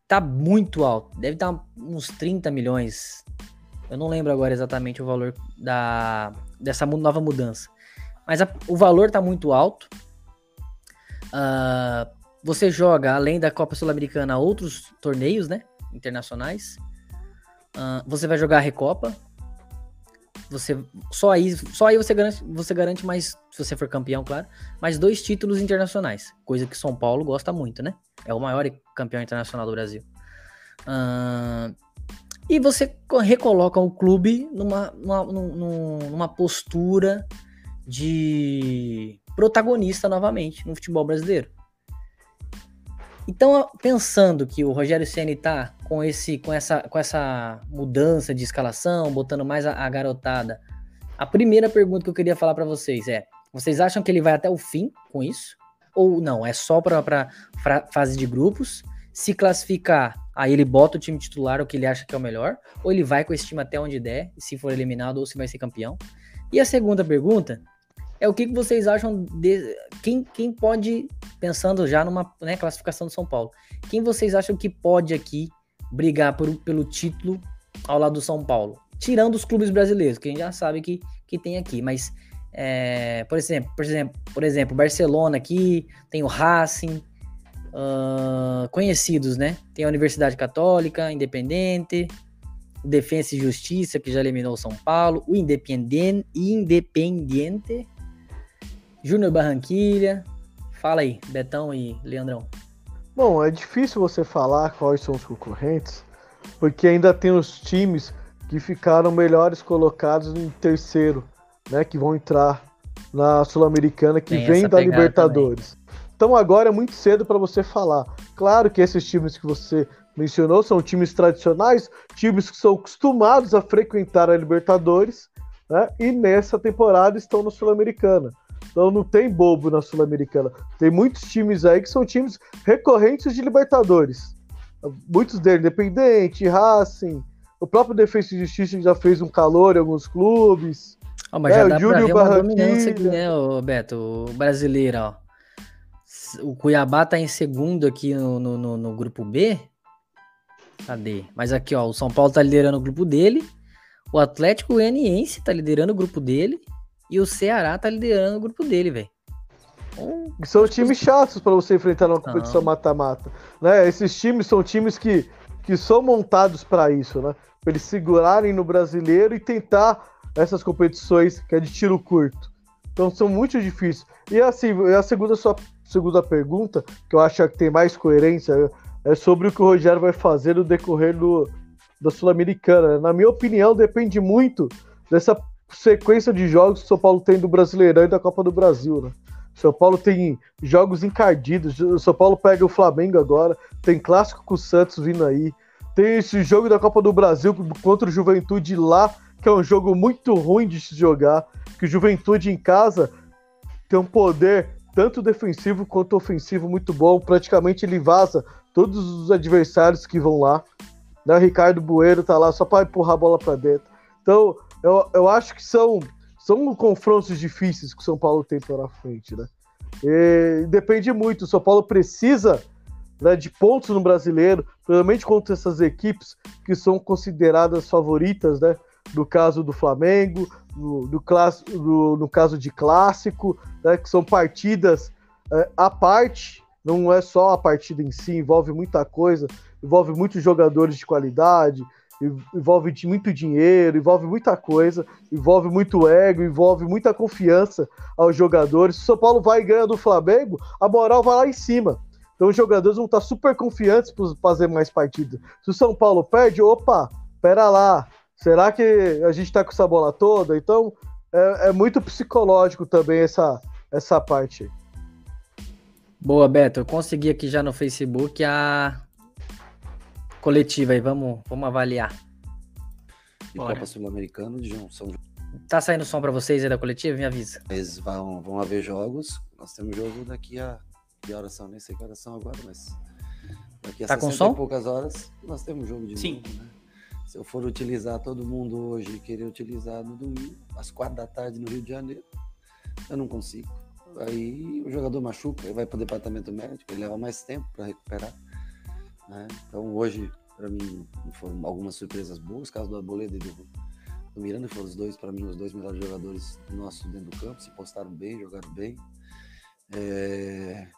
tá muito alto. Deve estar uns 30 milhões. Eu não lembro agora exatamente o valor da, dessa nova mudança. Mas a, o valor tá muito alto. Uh, você joga, além da Copa Sul-Americana, outros torneios, né? Internacionais. Você vai jogar a Recopa. Você, só aí, só aí você garante, você garante mais, se você for campeão, claro, mais dois títulos internacionais. Coisa que São Paulo gosta muito, né? É o maior campeão internacional do Brasil. Uh, e você recoloca o clube numa, numa, numa postura de protagonista novamente no futebol brasileiro. Então, pensando que o Rogério Ceni tá com esse com essa com essa mudança de escalação, botando mais a, a garotada, a primeira pergunta que eu queria falar para vocês é: vocês acham que ele vai até o fim com isso? Ou não? É só para fase de grupos? Se classificar, aí ele bota o time titular, o que ele acha que é o melhor? Ou ele vai com esse time até onde der, se for eliminado ou se vai ser campeão? E a segunda pergunta é o que, que vocês acham de quem, quem pode, pensando já numa né, classificação do São Paulo, quem vocês acham que pode aqui brigar por, pelo título ao lado do São Paulo? Tirando os clubes brasileiros, que a gente já sabe que, que tem aqui, mas é, por exemplo, por exemplo, por exemplo, Barcelona aqui, tem o Racing, uh, conhecidos, né? Tem a Universidade Católica, Independente, Defensa e Justiça, que já eliminou o São Paulo, o Independiente, Independiente Júnior Barranquilha. Fala aí, Betão e Leandrão. Bom, é difícil você falar quais são os concorrentes, porque ainda tem os times que ficaram melhores colocados em terceiro, né? Que vão entrar na Sul-Americana, que tem vem da Libertadores. Também. Então agora é muito cedo para você falar. Claro que esses times que você mencionou são times tradicionais, times que são acostumados a frequentar a Libertadores, né? E nessa temporada estão na Sul-Americana. Então não tem bobo na Sul-Americana. Tem muitos times aí que são times recorrentes de Libertadores. Muitos deles, Independente, Racing, o próprio Defesa e Justiça já fez um calor em alguns clubes. Oh, mas é, já dá Júlio pra ver uma dominância aqui, né, o Beto? O brasileiro, ó. O Cuiabá tá em segundo aqui no, no, no, no grupo B. Cadê? Mas aqui, ó, o São Paulo tá liderando o grupo dele. O Atlético Goianiense tá liderando o grupo dele. E o Ceará tá liderando o grupo dele, velho. Um... São times chatos para você enfrentar numa competição mata-mata. Né? Esses times são times que, que são montados para isso, né? Pra eles segurarem no brasileiro e tentar essas competições que é de tiro curto. Então são muito difíceis. E assim, a segunda, sua segunda pergunta, que eu acho que tem mais coerência, é sobre o que o Rogério vai fazer no decorrer do, da Sul-Americana. Na minha opinião, depende muito dessa sequência de jogos que o São Paulo tem do Brasileirão e da Copa do Brasil, né? São Paulo tem jogos encardidos. O São Paulo pega o Flamengo agora. Tem clássico com o Santos vindo aí. Tem esse jogo da Copa do Brasil contra o Juventude lá, que é um jogo muito ruim de se jogar. Que o Juventude em casa tem um poder tanto defensivo quanto ofensivo muito bom. Praticamente ele vaza todos os adversários que vão lá. Né? O Ricardo Bueno tá lá só para empurrar a bola para dentro. Então, eu, eu acho que são, são confrontos difíceis que o São Paulo tem pela frente, né? E depende muito. O São Paulo precisa né, de pontos no brasileiro, principalmente contra essas equipes que são consideradas favoritas, né? No caso do Flamengo, no, no, no, no caso de clássico, né, que são partidas é, à parte, não é só a partida em si, envolve muita coisa, envolve muitos jogadores de qualidade, envolve muito dinheiro, envolve muita coisa, envolve muito ego, envolve muita confiança aos jogadores. Se o São Paulo vai ganhando do Flamengo, a moral vai lá em cima. Então os jogadores vão estar super confiantes para fazer mais partidas. Se o São Paulo perde, opa, pera lá, será que a gente está com essa bola toda? Então é, é muito psicológico também essa, essa parte. Boa, Beto. Eu consegui aqui já no Facebook a coletiva aí, vamos, vamos avaliar. E Copa Sul-Americana de São Tá saindo som para vocês aí da coletiva? Me avisa. Eles vão, vão haver jogos. Nós temos jogo daqui a. Que horas são? Nem sei que horas são agora, mas. Daqui a tá com som? poucas horas, nós temos jogo de Sim. novo, né? Se eu for utilizar todo mundo hoje e querer utilizar no domingo, às quatro da tarde no Rio de Janeiro, eu não consigo. aí o jogador machuca, ele vai para o departamento médico, ele leva mais tempo para recuperar. Né? Então hoje, para mim, foram algumas surpresas boas, caso do Arboleda e do, do Miranda foram os dois, para mim, os dois melhores jogadores nossos dentro do campo, se postaram bem, jogaram bem. É,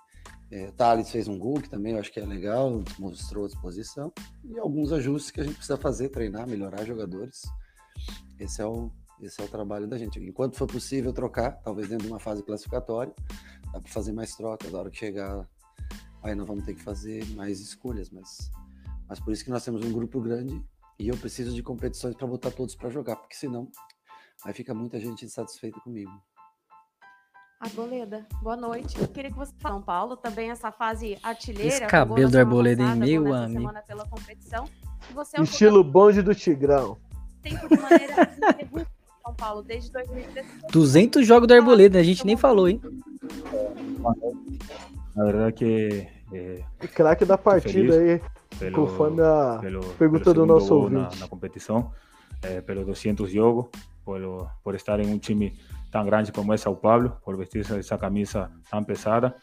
é, Thales fez um gol, que também eu acho que é legal, mostrou disposição. E alguns ajustes que a gente precisa fazer, treinar, melhorar jogadores. Esse é o, esse é o trabalho da gente. Enquanto for possível trocar, talvez dentro de uma fase classificatória, dá para fazer mais trocas. Na hora que chegar, aí nós vamos ter que fazer mais escolhas. Mas, mas por isso que nós temos um grupo grande e eu preciso de competições para botar todos para jogar, porque senão aí fica muita gente insatisfeita comigo. Arboleda, boa noite. Eu queria que você São Paulo também essa fase artilheira. Esse cabelo do Arboleda em meio amigo. semana pela competição. Você é um Estilo bonde do Tigrão. Tempo de maneira São Paulo desde 2017. 200 jogos do Arboleda, a gente nem falou, hein? Na verdade que eh, O craque da partida aí, pelo, conforme a pelo, pergunta pelo do nosso gol na, ouvinte. na competição, eh, pelos 200 jogos, por, por estar em um time tão grande como é São Paulo, por vestir essa- camisa tão pesada.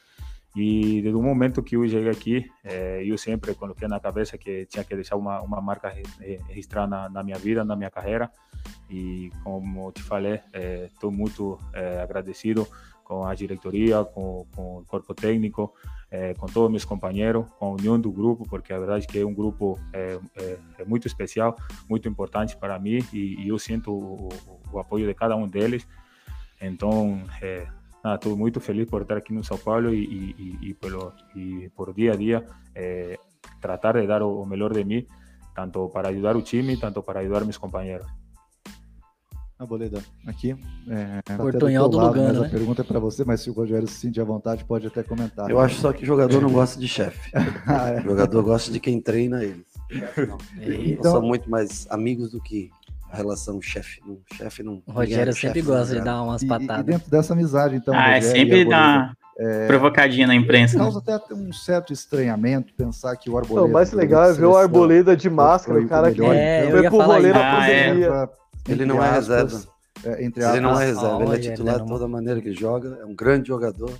E desde o momento que eu cheguei aqui, eh, eu sempre coloquei na cabeça que tinha que deixar uma, uma marca re- registrada na, na minha vida, na minha carreira. E como te falei, estou muito eh, agradecido com a diretoria, com, com o corpo técnico, eh, com todos meus companheiros, com a união do grupo, porque a verdade é que é um grupo eh, eh, é muito especial, muito importante para mim e, e eu sinto o, o- apoio de cada um deles. Então, estou muito feliz por estar aqui no São Paulo e, e, e- pelo, e por dia a dia tratar de dar o, o melhor de mim, tanto para ajudar o time, tanto para ajudar meus companheiros. Arboleda, aqui. É, tá Portunhol teu do lado, Lugano, né? A pergunta é para você, mas se o Rogério se sentir à vontade, pode até comentar. Eu acho só que jogador não gosta de chefe. Ah, é. Jogador gosta de quem treina ele. Então- somos muito mais amigos do que a relação chefe. Não, chefe não. O Rogério é sempre chefe, gosta de né? dar umas E, e patadas. dentro dessa amizade, então. ah, é Rogério e sempre Arboleda, dar provocadinha na imprensa. né? Causa até um certo estranhamento pensar que o Arboleda. Não, o mais legal é ver o Arboleda de máscara, o cara que É, foi ia pro falar rolê na Ah, é. pandemia. Ele não é aspas, reserva. é, entre Ele não é aspas, reserva, ele é titular era uma- toda maneira que joga. É um grande jogador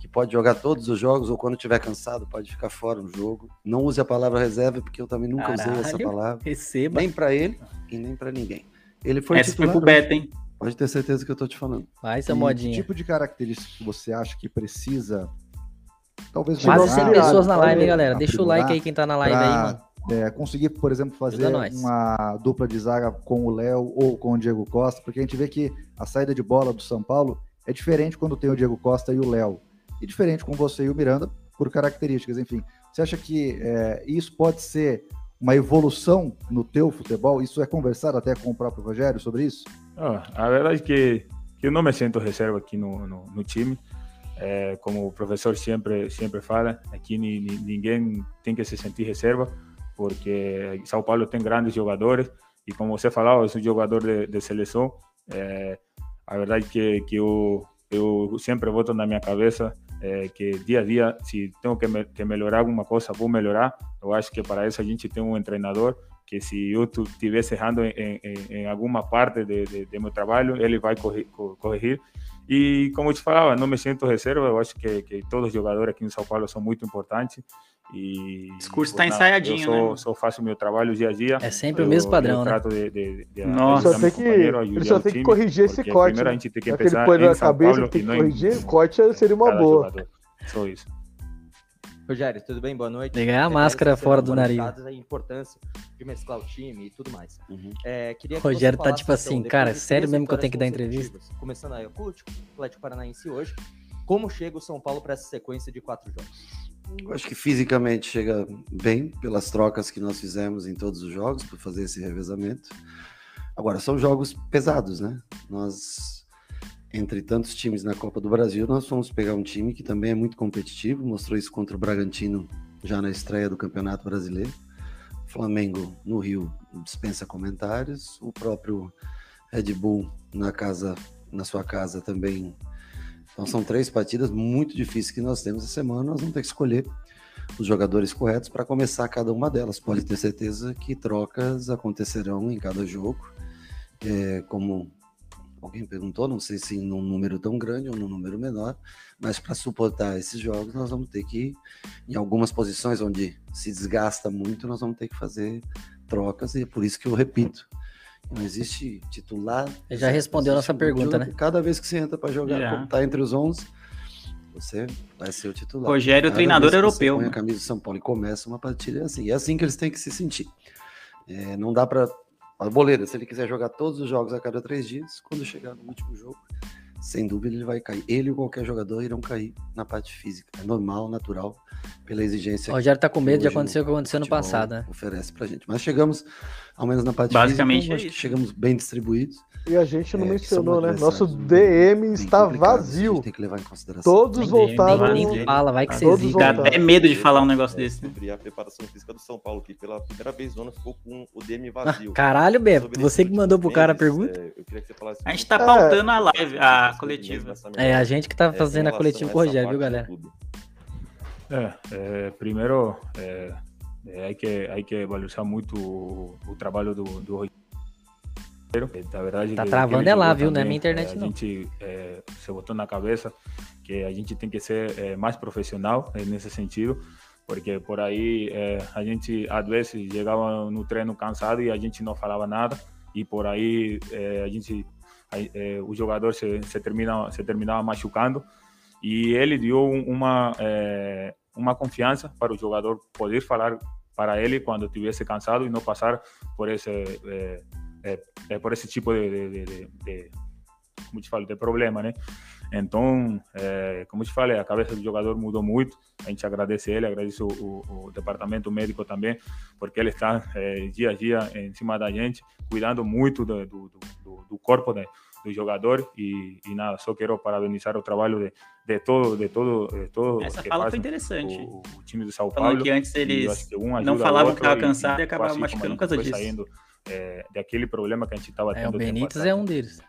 que pode jogar todos os jogos ou quando estiver cansado pode ficar fora no jogo. Não use a palavra reserva porque eu também nunca usei essa Caralho. palavra, Receba. nem pra ele e nem pra ninguém. Ele foi Essa foi titular. pro Beto, hein? Pode ter certeza que eu tô te falando. Vai, essa E modinha. Que tipo de característica que você acha que precisa, talvez Quase Nossa, 100 obrigado. pessoas na live, hein, galera. Deixa o like aí quem tá na live aí, mano. É, conseguir, por exemplo, fazer uma dupla de zaga com o Léo ou com o Diego Costa, porque a gente vê que a saída de bola do São Paulo é diferente quando tem o Diego Costa e o Léo, e diferente com você e o Miranda por características, enfim. Você acha que é, isso pode ser uma evolução no teu futebol? Isso é conversado até com o próprio Rogério sobre isso? Ah, a verdade é que, que eu não me sinto reserva aqui no, no, no time. É, como o professor sempre sempre fala, aqui ni, ni- ninguém tem que se sentir reserva, porque São Paulo tem grandes jogadores e como você falava, eu sou jogador de, de seleção. É, a verdade é que, que eu, eu sempre boto na minha cabeça é, que dia a dia, se tenho que, me, que melhorar alguma coisa, vou melhorar. Eu acho que para isso a gente tem um treinador que se eu estivesse errando em, em, em, alguma parte de, de, de, meu trabalho, ele vai corri, corrigir. E como eu te falava, não me sinto reserva, eu acho que, que todos os jogadores aqui em São Paulo são muito importantes. E, o discurso está ensaiadinho, eu só, né? só faço meu trabalho dia a dia. É sempre eu, o mesmo padrão, eu né? de, de, de Nossa, Ele só tem que, ele só tem que corrigir esse corte. Primeiro a gente tem que Aquele pensar na São cabeça Paulo tem que não corrigir, em o corte seria uma boa. jogador. Só isso. Rogério, tudo bem? Boa noite. Pegar a máscara fora do nariz. A importância de mesclar o time e tudo mais. Uhum. É, queria que Rogério tá tipo assim, então, cara, sério mesmo que eu tenho que dar entrevista? Começando aí, o Atlético, Atlético Paranaense hoje. Como chega o São Paulo para essa sequência de quatro jogos? Eu acho que fisicamente chega bem pelas trocas que nós fizemos em todos os jogos para fazer esse revezamento. Agora, são jogos pesados, né? Nós, entre tantos times na Copa do Brasil, nós fomos pegar um time que também é muito competitivo, mostrou isso contra o Bragantino já na estreia do Campeonato Brasileiro. O Flamengo no Rio dispensa comentários, o próprio Red Bull na casa, na sua casa também então são três partidas muito difíceis que nós temos essa semana. Nós vamos ter que escolher os jogadores corretos para começar cada uma delas. Pode ter certeza que trocas acontecerão em cada jogo, é, como alguém perguntou, não sei se num número tão grande ou num número menor, mas para suportar esses jogos nós vamos ter que, em algumas posições onde se desgasta muito, nós vamos ter que fazer trocas e é por isso que eu repito. Não existe titular. Ele já respondeu a nossa pergunta, né? Cada vez que você entra para jogar, Já. como tá entre os 11, você vai ser o titular. Rogério, Cada treinador europeu, põe a camisa de São Paulo e começa uma partida é assim. E é assim que eles têm que se sentir. É, não dá para a boleira, se ele quiser jogar todos os jogos a cada três dias, quando chegar no último jogo, sem dúvida ele vai cair. Ele ou qualquer jogador irão cair na parte física. É normal, natural, pela exigência. O Rogério tá com medo de acontecer o que aconteceu no passado, né? Oferece pra gente. Mas chegamos, ao menos na parte Basicamente física, é acho que chegamos bem distribuídos. E a gente não É, mencionou, né? Nosso DM está vazio. gente tem que levar em consideração. Todos voltaram. nem- nem fala, vai que você Todos. Dá voltaram. até medo de falar um negócio É, desse. né? Sobre a preparação física do São Paulo, que pela primeira vez no ano ficou com o DM vazio. Caralho, Beto, Sobre você que mandou pro cara a pergunta? é, eu queria que você falasse A gente tá pouco pautando a live, a coletiva. É, a gente que tá é, fazendo a coletiva com o Rogério, viu, galera? É, é, primeiro, é, hay, que, hay que valorizar muito o, o trabalho do, do Rogério. É, Na verdade, Tá que- travando que é lá, viu? Não é também, minha internet, é, a não. gente é, se botou na cabeça que a gente tem que ser mais profissional nesse sentido, porque por aí a gente às vezes chegava no treino cansado e a gente não falava nada e por aí a gente é, o jogador se, se termina se terminava machucando e ele deu um- uma uma confiança para o jogador poder falar para ele quando estivesse cansado e não passar por esse é, é, é, por esse tipo de, de, de, de- como te falo de problema né então é, como te falei a cabeça do jogador mudou muito a gente agradece ele agradece o, o, o departamento médico também porque ele está é, dia a dia em cima da gente cuidando muito do, do, do, do corpo né, do jogador e, e nada só quero parabenizar o trabalho de, de todo de todo de todo Essa que fala faz foi interessante. o, o time do São Falando Paulo que antes E eles que um não o falavam que outro tava cansado e acabavam assim como a machucando por causa disso. saindo é, daquele problema que a gente estava É, tendo o tempo Benítez é um deles.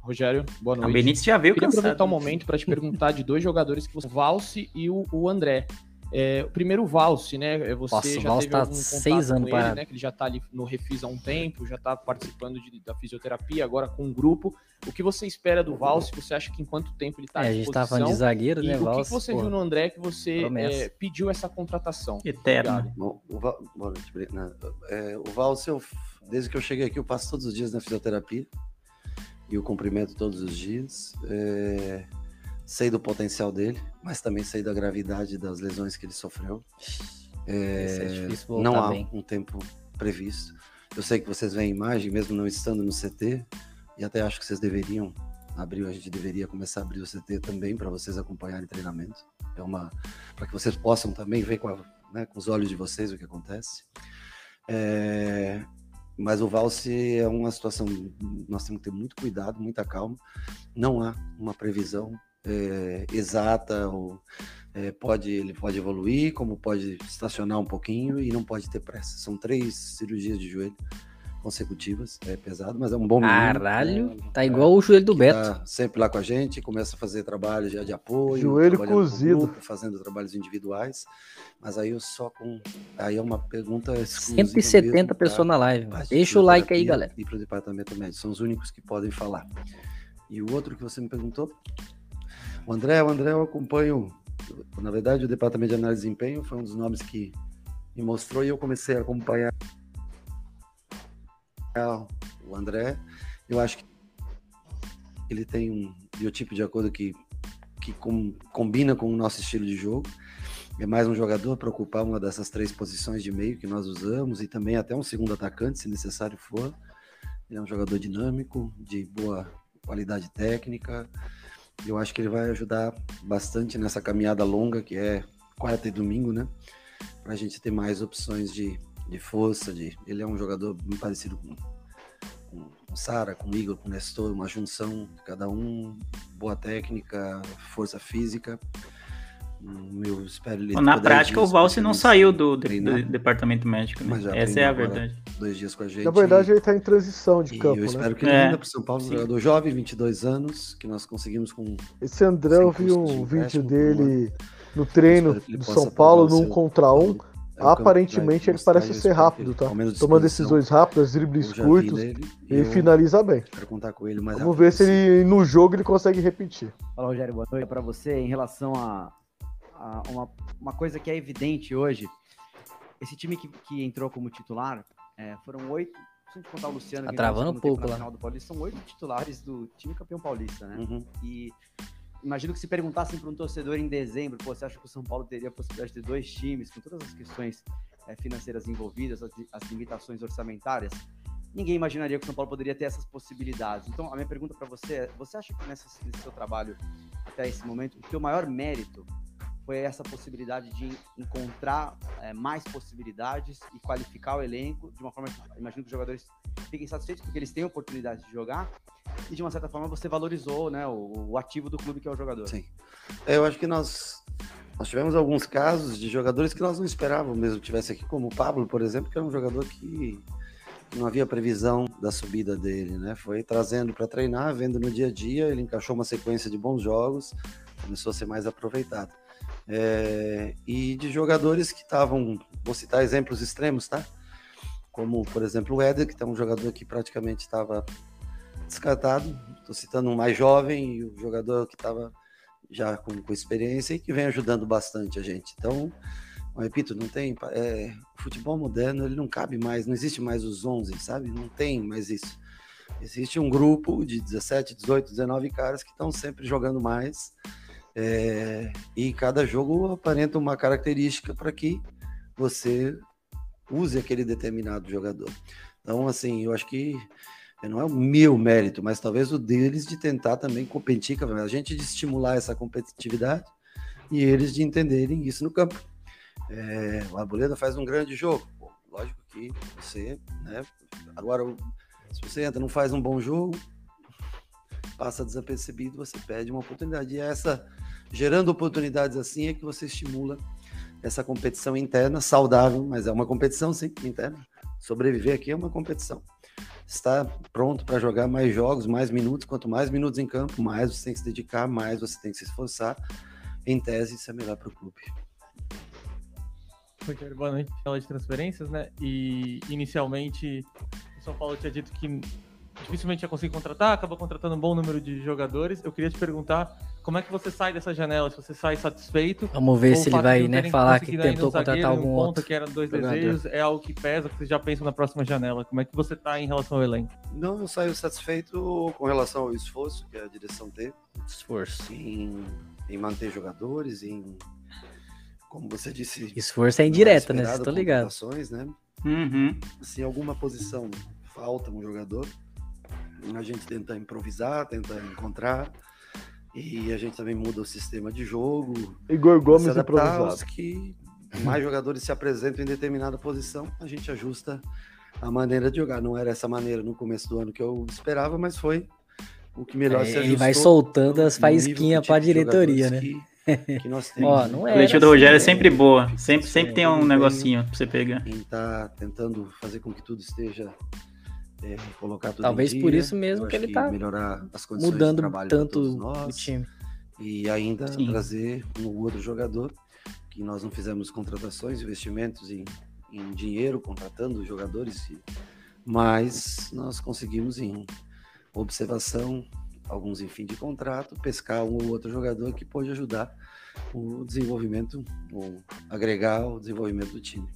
Rogério, boa O noite. Benítez já veio Queria cansado. aproveitar o momento para te perguntar de dois jogadores que você, o Valse e o, o André. É, o primeiro o Valse, né? Você Nossa, o já Valse teve tá algum contato seis anos com ele, parado. né? Que ele já tá ali no Refis há um tempo, já tá participando de- da fisioterapia, agora com um grupo. O que você espera do Valse? Você acha que em quanto tempo ele tá É, à a gente disposição? falando de zagueiro, E né, o que Valse, que você porra. viu no André que você é, pediu essa contratação? Eterno. Bom, o Val, boa noite, Brena. É, o Valse, eu- desde que eu cheguei aqui, eu passo todos os dias na fisioterapia e o cumprimento todos os dias. É, sei do potencial dele, mas também sei da gravidade das lesões que ele sofreu. É, é não há bem. um tempo previsto. Eu sei que vocês veem imagem, mesmo não estando no CT, e até acho que vocês deveriam abrir, a gente deveria começar a abrir o CT também para vocês acompanharem treinamento. É uma para que vocês possam também ver com, a- né, com os olhos de vocês o que acontece. É, mas o Valse é uma situação, nós temos que ter muito cuidado, muita calma. Não há uma previsão é, exata, ou, é, pode, ele pode evoluir, como pode estacionar um pouquinho e não pode ter pressa. São três cirurgias de joelho consecutivas, é pesado, mas é um bom menino. Caralho, né, tá igual o joelho do Beto. tá sempre lá com a gente, começa a fazer trabalho já de apoio, Joelho cozido. grupo, fazendo trabalhos individuais, mas aí eu só com aí é uma pergunta exclusiva 170 mesmo pra pessoas na live. Deixa o like aí, galera. E para o departamento médico, são os únicos que podem falar. E o outro que você me perguntou, o André, o André eu acompanho, na verdade o departamento de análise de desempenho foi um dos nomes que me mostrou e eu comecei a acompanhar o André. Eu acho que ele tem um biotipo de acordo que, que com- combina com o nosso estilo de jogo. É mais um jogador para ocupar uma dessas três posições de meio que nós usamos e também até um segundo atacante, se necessário for. Ele é um jogador dinâmico, de boa qualidade técnica. Eu acho que ele vai ajudar bastante nessa caminhada longa que é quarta e domingo, né? Para a gente ter mais opções de, de força. De... Ele é um jogador bem parecido com, com, com Sara, com Igor, com Nestor, uma junção de cada um, boa técnica, força física. Eu espero ele Na prática, o Valse não saiu do, de- do departamento médico, né? Essa é a verdade. Dois dias com a gente. Na verdade, ele tá em transição de E campo, eu espero né? que ele É, venha para São Paulo, um jogador jovem, 22 anos, que nós conseguimos com Esse André, eu vi um vídeo dele no treino Espero do São Paulo num contra um. É Aparentemente ele parece ser rápido, tá? Tomando decisões rápidas, dribles curtos dele, e eu finaliza bem. Quero contar com ele mais Vamos ver se ele no jogo ele consegue repetir. Fala, Rogério, boa noite para você. Em relação a, a uma, uma coisa que é evidente hoje, esse time que, que entrou como titular, é, foram oito, se a gente contar o Luciano, Tá que entrou no travando um pouco lá. final do Paulista, são oito titulares do time campeão paulista, né? Uhum. E imagino que se perguntassem para um torcedor em dezembro, pô, você acha que o São Paulo teria a possibilidade de ter dois times, com todas as questões é, financeiras envolvidas, as, as limitações orçamentárias? Ninguém imaginaria que o São Paulo poderia ter essas possibilidades. Então, a minha pergunta para você é: você acha que nessa, nesse seu trabalho até esse momento, o teu maior mérito foi essa possibilidade de encontrar é, mais possibilidades e qualificar o elenco de uma forma que imagino que os jogadores fiquem satisfeitos porque eles têm oportunidade de jogar e de uma certa forma você valorizou né, o, o ativo do clube que é o jogador. Sim. É, eu acho que nós, nós tivemos alguns casos de jogadores que nós não esperávamos mesmo que tivesse aqui, como o Pablo, por exemplo, que era um jogador que não havia previsão da subida dele, né? Foi trazendo para treinar, vendo no dia a dia, ele encaixou uma sequência de bons jogos, começou a ser mais aproveitado. É, e de jogadores que estavam, vou citar exemplos extremos, tá? Como, por exemplo, o Éder, que é um jogador que praticamente estava descartado. Estou citando um mais jovem e o jogador que estava já com, com experiência e que vem ajudando bastante a gente. Então, repito, não tem. É, o futebol moderno ele não cabe mais, não existe mais os 11, sabe? Não tem mais isso. Existe um grupo de 17, 18, 19 caras que estão sempre jogando mais. É, e cada jogo aparenta uma característica para que você use aquele determinado jogador. Então, assim, eu acho que não é o meu mérito, mas talvez o deles de tentar também competir, com a gente de estimular essa competitividade e eles de entenderem isso no campo. É, o Arboleda faz um grande jogo. Pô, lógico que você, né? Agora, se você entra, não faz um bom jogo, passa desapercebido, você perde uma oportunidade. E é essa, gerando oportunidades assim, é que você estimula essa competição interna, saudável, mas é uma competição sim, interna. Sobreviver aqui é uma competição. Está pronto para jogar mais jogos, mais minutos. Quanto mais minutos em campo, mais você tem que se dedicar, mais você tem que se esforçar. Em tese, isso é melhor para o clube. Rogério, boa noite. Fala de transferências, né? E inicialmente o São Paulo tinha dito que dificilmente ia conseguir contratar, acabou contratando um bom número de jogadores. Eu queria te perguntar como é que você sai dessa janela, se você sai satisfeito. Vamos ver se ele vai, né, falar que tentou um zagueiro contratar e um algum ponta, outro que eram dois jogador. desejos, é algo que pesa, que você já pensa na próxima janela. Como é que você tá em relação ao elenco? Não, eu saio satisfeito com relação ao esforço que a direção teve. Esforço. Em, em manter jogadores, em. Como você disse. Esforço é indireta, né? estão ligado. né? Uhum. Se em alguma posição falta um jogador, a gente tenta improvisar, tenta encontrar. E a gente também muda o sistema de jogo. Igor Gomes improvisado. que mais jogadores se apresentam em determinada posição, a gente ajusta a maneira de jogar. Não era essa maneira no começo do ano que eu esperava, mas foi o que melhor É, se ele ajustou. vai soltando as pra tipo de diretoria, né? Que, que nós temos. Ó, não A é. coletiva do Rogério é sempre boa. Sempre, sempre tem um negocinho pra você pegar. Em tá tentando fazer com que tudo esteja é, colocar tudo Talvez por dia. isso mesmo que ele tá melhorar as condições de mudando trabalho pra tanto todos o nós time. e ainda Sim. trazer um ou outro jogador que nós não fizemos contratações, investimentos em, em dinheiro, contratando jogadores, mas nós conseguimos em observação, alguns em fim de contrato, pescar um ou outro jogador que pode ajudar o desenvolvimento, ou agregar o desenvolvimento do time.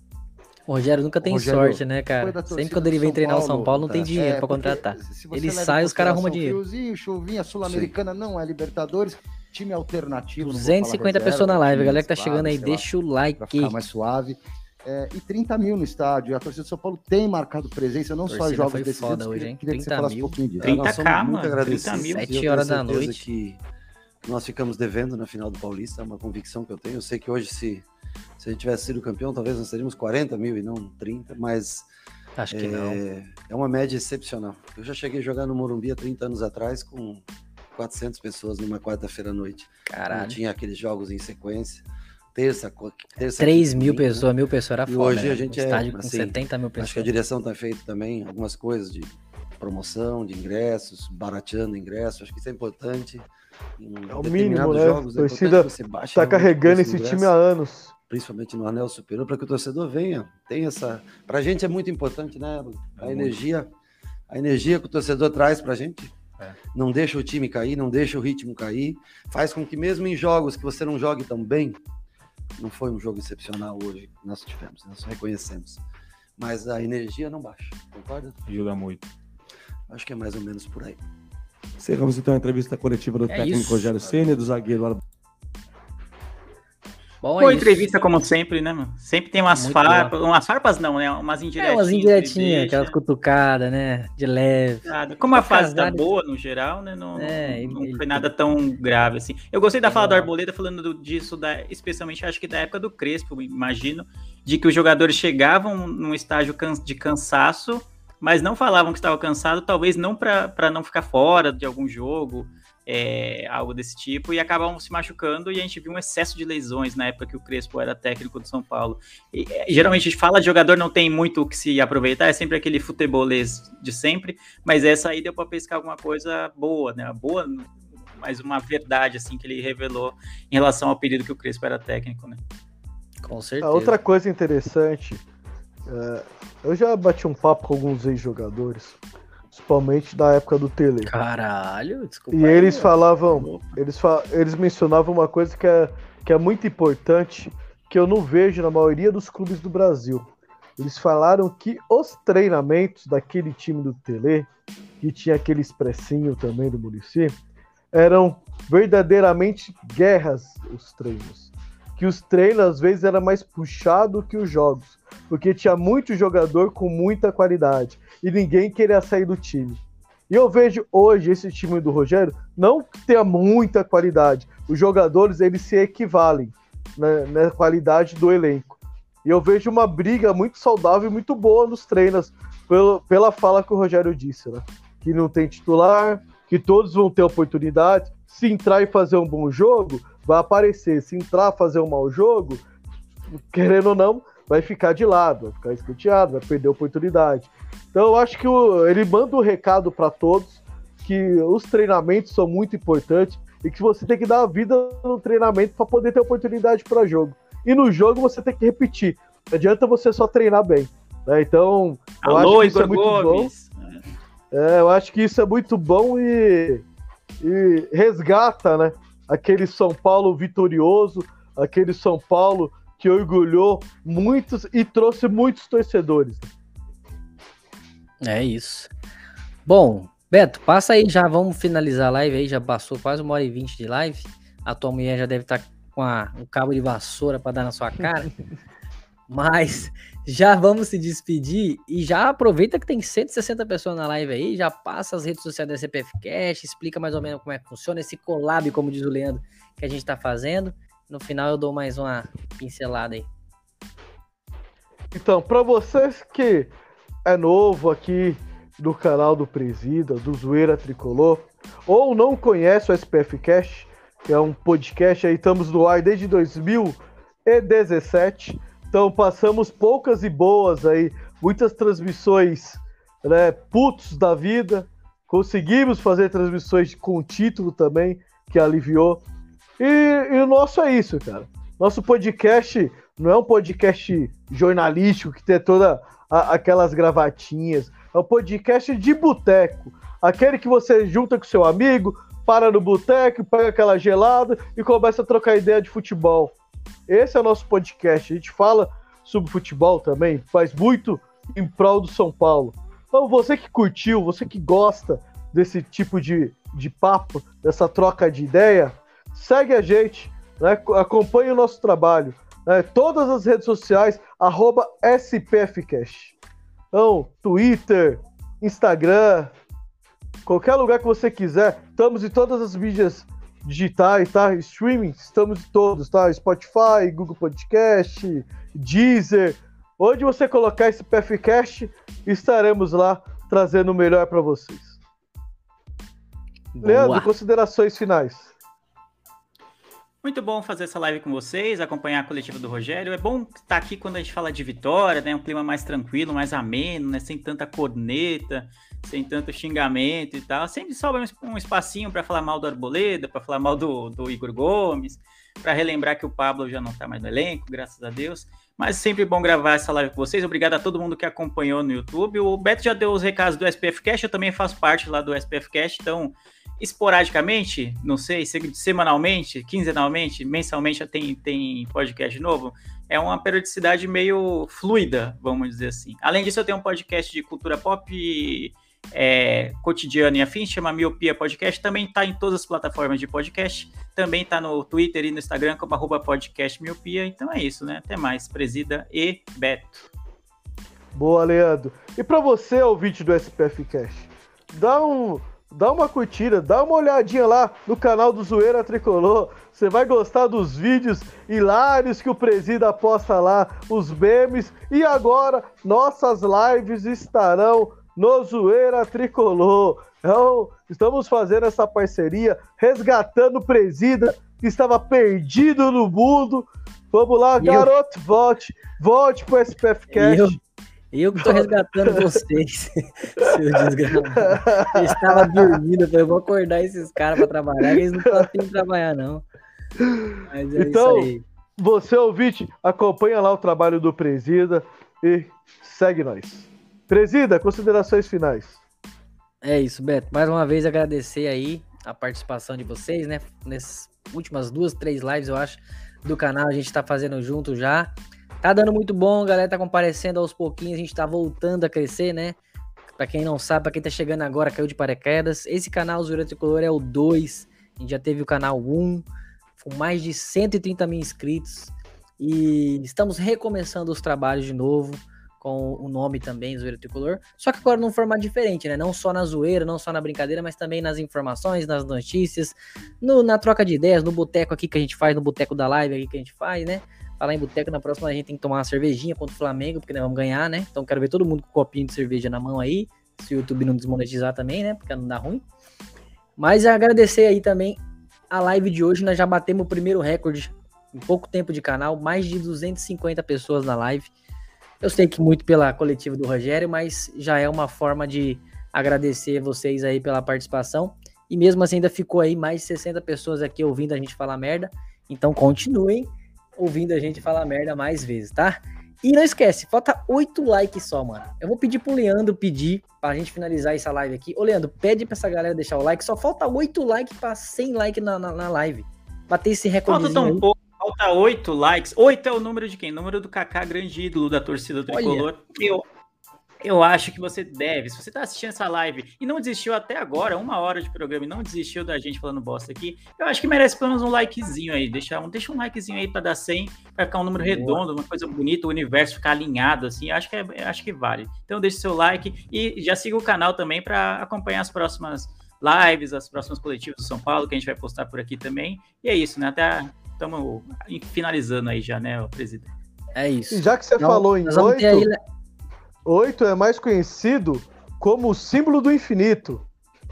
O Rogério nunca tem Rogério, sorte, né, cara? Sempre quando ele vem São treinar o São Paulo, não tá? tem dinheiro É, pra contratar. Ele sai, os caras arrumam dinheiro. Friozinho, chuvinha, Sul-Americana não é Libertadores, time alternativo. não vou 250 falar reserva, pessoas na live, a galera que tá claro, chegando aí, sei lá, deixa o like. Pra ficar mais suave. É, e 30 mil no estádio. A torcida do São Paulo tem marcado presença, não só jogos decisivos. foda hoje, hein? queria que você 30 falasse mil. um pouquinho disso. 30 nós somos k, muito mano. agradecidos. 30 mil. E eu Sete tenho horas da noite. Que nós ficamos devendo na final do Paulista, é uma convicção que eu tenho. Eu sei que hoje, se, se a gente tivesse sido campeão, talvez nós teríamos 40 mil e não 30, mas Acho que é, não. é uma média excepcional. Eu já cheguei a jogar no Morumbi há 30 anos atrás com 400 pessoas numa quarta-feira à noite. Caralho. Não tinha aqueles jogos em sequência. Terça, terça 3 quinta, mil né? pessoas, mil pessoas era foda. hoje né? a gente Um é, estádio com assim, 70 mil Acho que a pessoas. direção tem feito também algumas coisas de promoção de ingressos, barateando ingressos. Acho que isso é importante. Em É o mínimo, né? jogos, a é torcida importante que você baixe tá realmente o carregando esse do time ingresso. há anos. principalmente no anel superior, para que o torcedor venha. Tem essa. Para a gente é muito importante, né? A É energia, a energia que o torcedor traz para a gente. É. Não deixa o time cair, não deixa o ritmo cair, faz com que mesmo em jogos que você não jogue tão bem, não foi um jogo excepcional hoje que nós tivemos, nós reconhecemos. Mas a energia não baixa, concorda? Ajuda muito. Acho que é mais ou menos por aí. Encerramos então a entrevista coletiva do É técnico isso. Rogério Ceni, do zagueiro Bom, Boa é isso. entrevista, como sempre, né, mano? Sempre tem umas farpas, umas farpas não, né? Umas É, indiretinhas. umas que ele indiretinhas, aquelas cutucadas, né? De leve. Nada. Como a fase tá Casares- boa no geral, né? Não, É, não, não ele- foi nada tão grave assim. Eu gostei da fala do. Arboleda falando do- disso, da, especialmente acho que da época do Crespo, imagino, de que os jogadores chegavam num estágio de cansaço, mas não falavam que estava cansado, talvez não para não ficar fora de algum jogo, é, algo desse tipo, e acabavam se machucando, e a gente viu um excesso de lesões na época que o Crespo era técnico do São Paulo. E, é, geralmente a gente fala de jogador não tem muito o que se aproveitar, é sempre aquele futebolês de sempre, mas essa aí deu para pescar alguma coisa boa, né? Boa, mas uma verdade assim que ele revelou em relação ao período que o Crespo era técnico, né? Com A certeza. outra coisa interessante, é, eu já bati um papo com alguns ex-jogadores, principalmente da época do Tele. Caralho, desculpa. E aí, eles falavam, eles, fa eles mencionavam uma coisa que é, que é muito importante, que eu não vejo na maioria dos clubes do Brasil. Eles falaram que os treinamentos daquele time do Tele, que tinha aquele expressinho também do Muricy, eram verdadeiramente guerras os treinos. Que os treinos às vezes era mais puxado que os jogos, porque tinha muito jogador com muita qualidade e ninguém queria sair do time. E eu vejo hoje esse time do Rogério não tenha muita qualidade. Os jogadores eles se equivalem né, na qualidade do elenco. E eu vejo uma briga muito saudável e muito boa nos treinos, pelo, pela fala que o Rogério disse, né? Que não tem titular, que todos vão ter oportunidade. Se entrar e fazer um bom jogo, vai aparecer. Se entrar fazer um mau jogo, querendo ou não, vai ficar de lado, vai ficar escanteado, vai perder a oportunidade. Então eu acho que o- ele manda um recado para todos que os treinamentos são muito importantes e que você tem que dar a vida no treinamento para poder ter oportunidade para jogo. E no jogo você tem que repetir. Não adianta você só treinar bem. né? Então, eu Alô, acho que isso é muito bom. Gomes. É, eu acho que isso é muito bom e, e resgata, né? Aquele São Paulo vitorioso, aquele São Paulo que orgulhou muitos e trouxe muitos torcedores. É isso. Bom, Beto, passa aí, já vamos finalizar a live aí, já passou quase uma hora e vinte de live. A tua mulher já deve estar com a- um cabo de vassoura para dar na sua cara. Mas já vamos se despedir e já aproveita que tem 160 pessoas na live aí, já passa as redes sociais da CPF Cash, explica mais ou menos como é que funciona esse collab, como diz o Leandro, que a gente tá fazendo. No final eu dou mais uma pincelada aí. Então, para vocês que é novo aqui do canal do Presida, do Zoeira Tricolor, ou não conhece o SPF Cash, que é um podcast aí, estamos no ar desde 2017. Então passamos poucas e boas aí, muitas transmissões, né, putos da vida. Conseguimos fazer transmissões com título também, que aliviou. E, e o nosso é isso, cara. Nosso podcast não é um podcast jornalístico que tem toda aquelas gravatinhas. É um podcast de boteco. Aquele que você junta com seu amigo, para no boteco, pega aquela gelada e começa a trocar ideia de futebol. Esse é o nosso podcast. A gente fala sobre futebol também, faz muito em prol do São Paulo. Então, você que curtiu, você que gosta desse tipo de, de papo, dessa troca de ideia, segue a gente, né? acompanhe o nosso trabalho. né? Todas as redes sociais, arroba SPFcast. Então, Twitter, Instagram, qualquer lugar que você quiser, estamos em todas as mídias digitais, tá? Streaming, estamos em todos, tá? Spotify, Google Podcast, Deezer. Onde você colocar esse PFcast, estaremos lá trazendo o melhor para vocês. Leandro, considerações finais. Muito bom fazer essa live com vocês, acompanhar a coletiva do Rogério. É bom estar aqui quando a gente fala de vitória, né? Um clima mais tranquilo, mais ameno, né? Sem tanta corneta, sem tanto xingamento e tal. Sempre sobra um, espacinho para falar mal do Arboleda, para falar mal do, do Igor Gomes, para relembrar que o Pablo já não está mais no elenco, graças a Deus. Mas sempre bom gravar essa live com vocês. Obrigado a todo mundo que acompanhou no YouTube. O Beto já deu os recados do SPF Cash, eu também faço parte lá do SPF Cash, então esporadicamente, não sei, semanalmente, quinzenalmente, mensalmente tem, tem podcast novo. É uma periodicidade meio fluida, vamos dizer assim. Além disso, eu tenho um podcast de cultura pop é, cotidiana e afins, chama Miopia Podcast. Também está em todas as plataformas de podcast. Também está no Twitter e no Instagram como arroba podcast miopia. Então é isso, né? Até mais, Presida e Beto. Boa, Leandro. E para você, ouvinte do SPF Cash, dá um dá uma curtida, dá uma olhadinha lá no canal do Zoeira Tricolor. Você vai gostar dos vídeos hilários que o Presida posta lá, os memes. E agora, nossas lives estarão no Zoeira Tricolor. Então, estamos fazendo essa parceria, resgatando o Presida, que estava perdido no mundo. Vamos lá, garoto, volte, volte pro SPF Cast. Eu que tô resgatando vocês, seu desgraçado. Eu estava dormindo, eu falei, eu vou acordar esses caras para trabalhar, eles não de trabalhar, não. Mas é então, você ouvinte, acompanha lá o trabalho do Presida e segue nós. Presida, considerações finais. É isso, Beto. Mais uma vez agradecer aí a participação de vocês, né? Nessas últimas duas, três lives, eu acho, do canal, a gente tá fazendo junto já. Tá dando muito bom, galera tá comparecendo aos pouquinhos, a gente tá voltando a crescer, né? Pra quem não sabe, pra quem tá chegando agora, caiu de paraquedas. Esse canal Zura Tricolor é o 2. A gente já teve o canal 1, com mais de 130 mil inscritos. E estamos recomeçando os trabalhos de novo, com o nome também, Zoeira Tricolor. Só que agora num formato diferente, né? Não só na zoeira, não só na brincadeira, mas também nas informações, nas notícias, no, na troca de ideias, no boteco aqui que a gente faz, no boteco da live aqui que a gente faz, né? Falar em boteco, na próxima a gente tem que tomar uma cervejinha contra o Flamengo, porque nós vamos ganhar, né? Então quero ver todo mundo com um copinho de cerveja na mão aí, se o YouTube não desmonetizar também, né? Porque não dá ruim. Mas agradecer aí também a live de hoje, nós já batemos o primeiro recorde em pouco tempo de canal, mais de 250 pessoas na live. Eu sei que muito pela coletiva do Rogério, mas já é uma forma de agradecer vocês aí pela participação. E mesmo assim ainda ficou aí mais de 60 pessoas aqui ouvindo a gente falar merda. Então continuem ouvindo a gente falar merda mais vezes, tá? E não esquece, falta oito likes só, mano. Eu vou pedir pro Leandro pedir pra gente finalizar essa live aqui. Ô, Leandro, pede pra essa galera deixar o like. Só falta oito likes pra 100 likes na, na, na live. Bater esse recorde. Falta tão pouco. Falta oito likes. Oito é o número de quem? O número do Kaká, grande ídolo da torcida tricolor. Olha. Eu eu acho que você deve, se você está assistindo essa live e não desistiu até agora, uma hora de programa e não desistiu da gente falando bosta aqui, eu acho que merece pelo menos um likezinho aí. Deixa um, deixa um likezinho aí para dar 100, para ficar um número Boa. redondo, uma coisa bonita, o universo ficar alinhado, assim. Acho que, é, acho que vale. Então deixe seu like e já siga o canal também para acompanhar as próximas lives, as próximas coletivas do São Paulo, que a gente vai postar por aqui também. E é isso, né? Até estamos finalizando aí já, né, presidente. É isso. E já que você então, falou em oito... 8 é mais conhecido como o símbolo do infinito.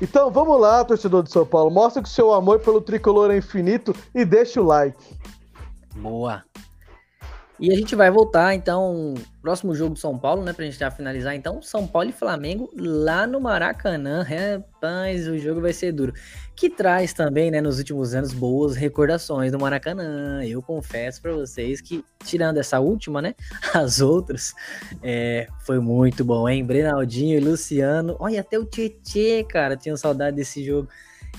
Então vamos lá, torcedor de São Paulo, mostra que o seu amor pelo tricolor é infinito e deixa o like. Boa. E a gente vai voltar, então, próximo jogo do São Paulo, né? Pra gente já finalizar, então, São Paulo e Flamengo lá no Maracanã. Rapaz, o jogo vai ser duro. Que traz também, né, nos últimos anos, boas recordações do Maracanã. Eu confesso para vocês que, tirando essa última, né? As outras, é, foi muito bom, hein? Brenaldinho e Luciano. Olha, até o Tietê, cara, tinha saudade desse jogo.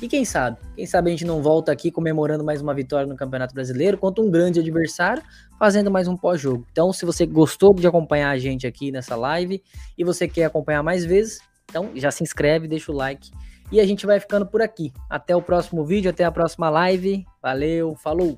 E quem sabe? Quem sabe a gente não volta aqui comemorando mais uma vitória no Campeonato Brasileiro contra um grande adversário, fazendo mais um pós-jogo. Então, se você gostou de acompanhar a gente aqui nessa live e você quer acompanhar mais vezes, então já se inscreve, deixa o like e a gente vai ficando por aqui. Até o próximo vídeo, até a próxima live. Valeu, falou!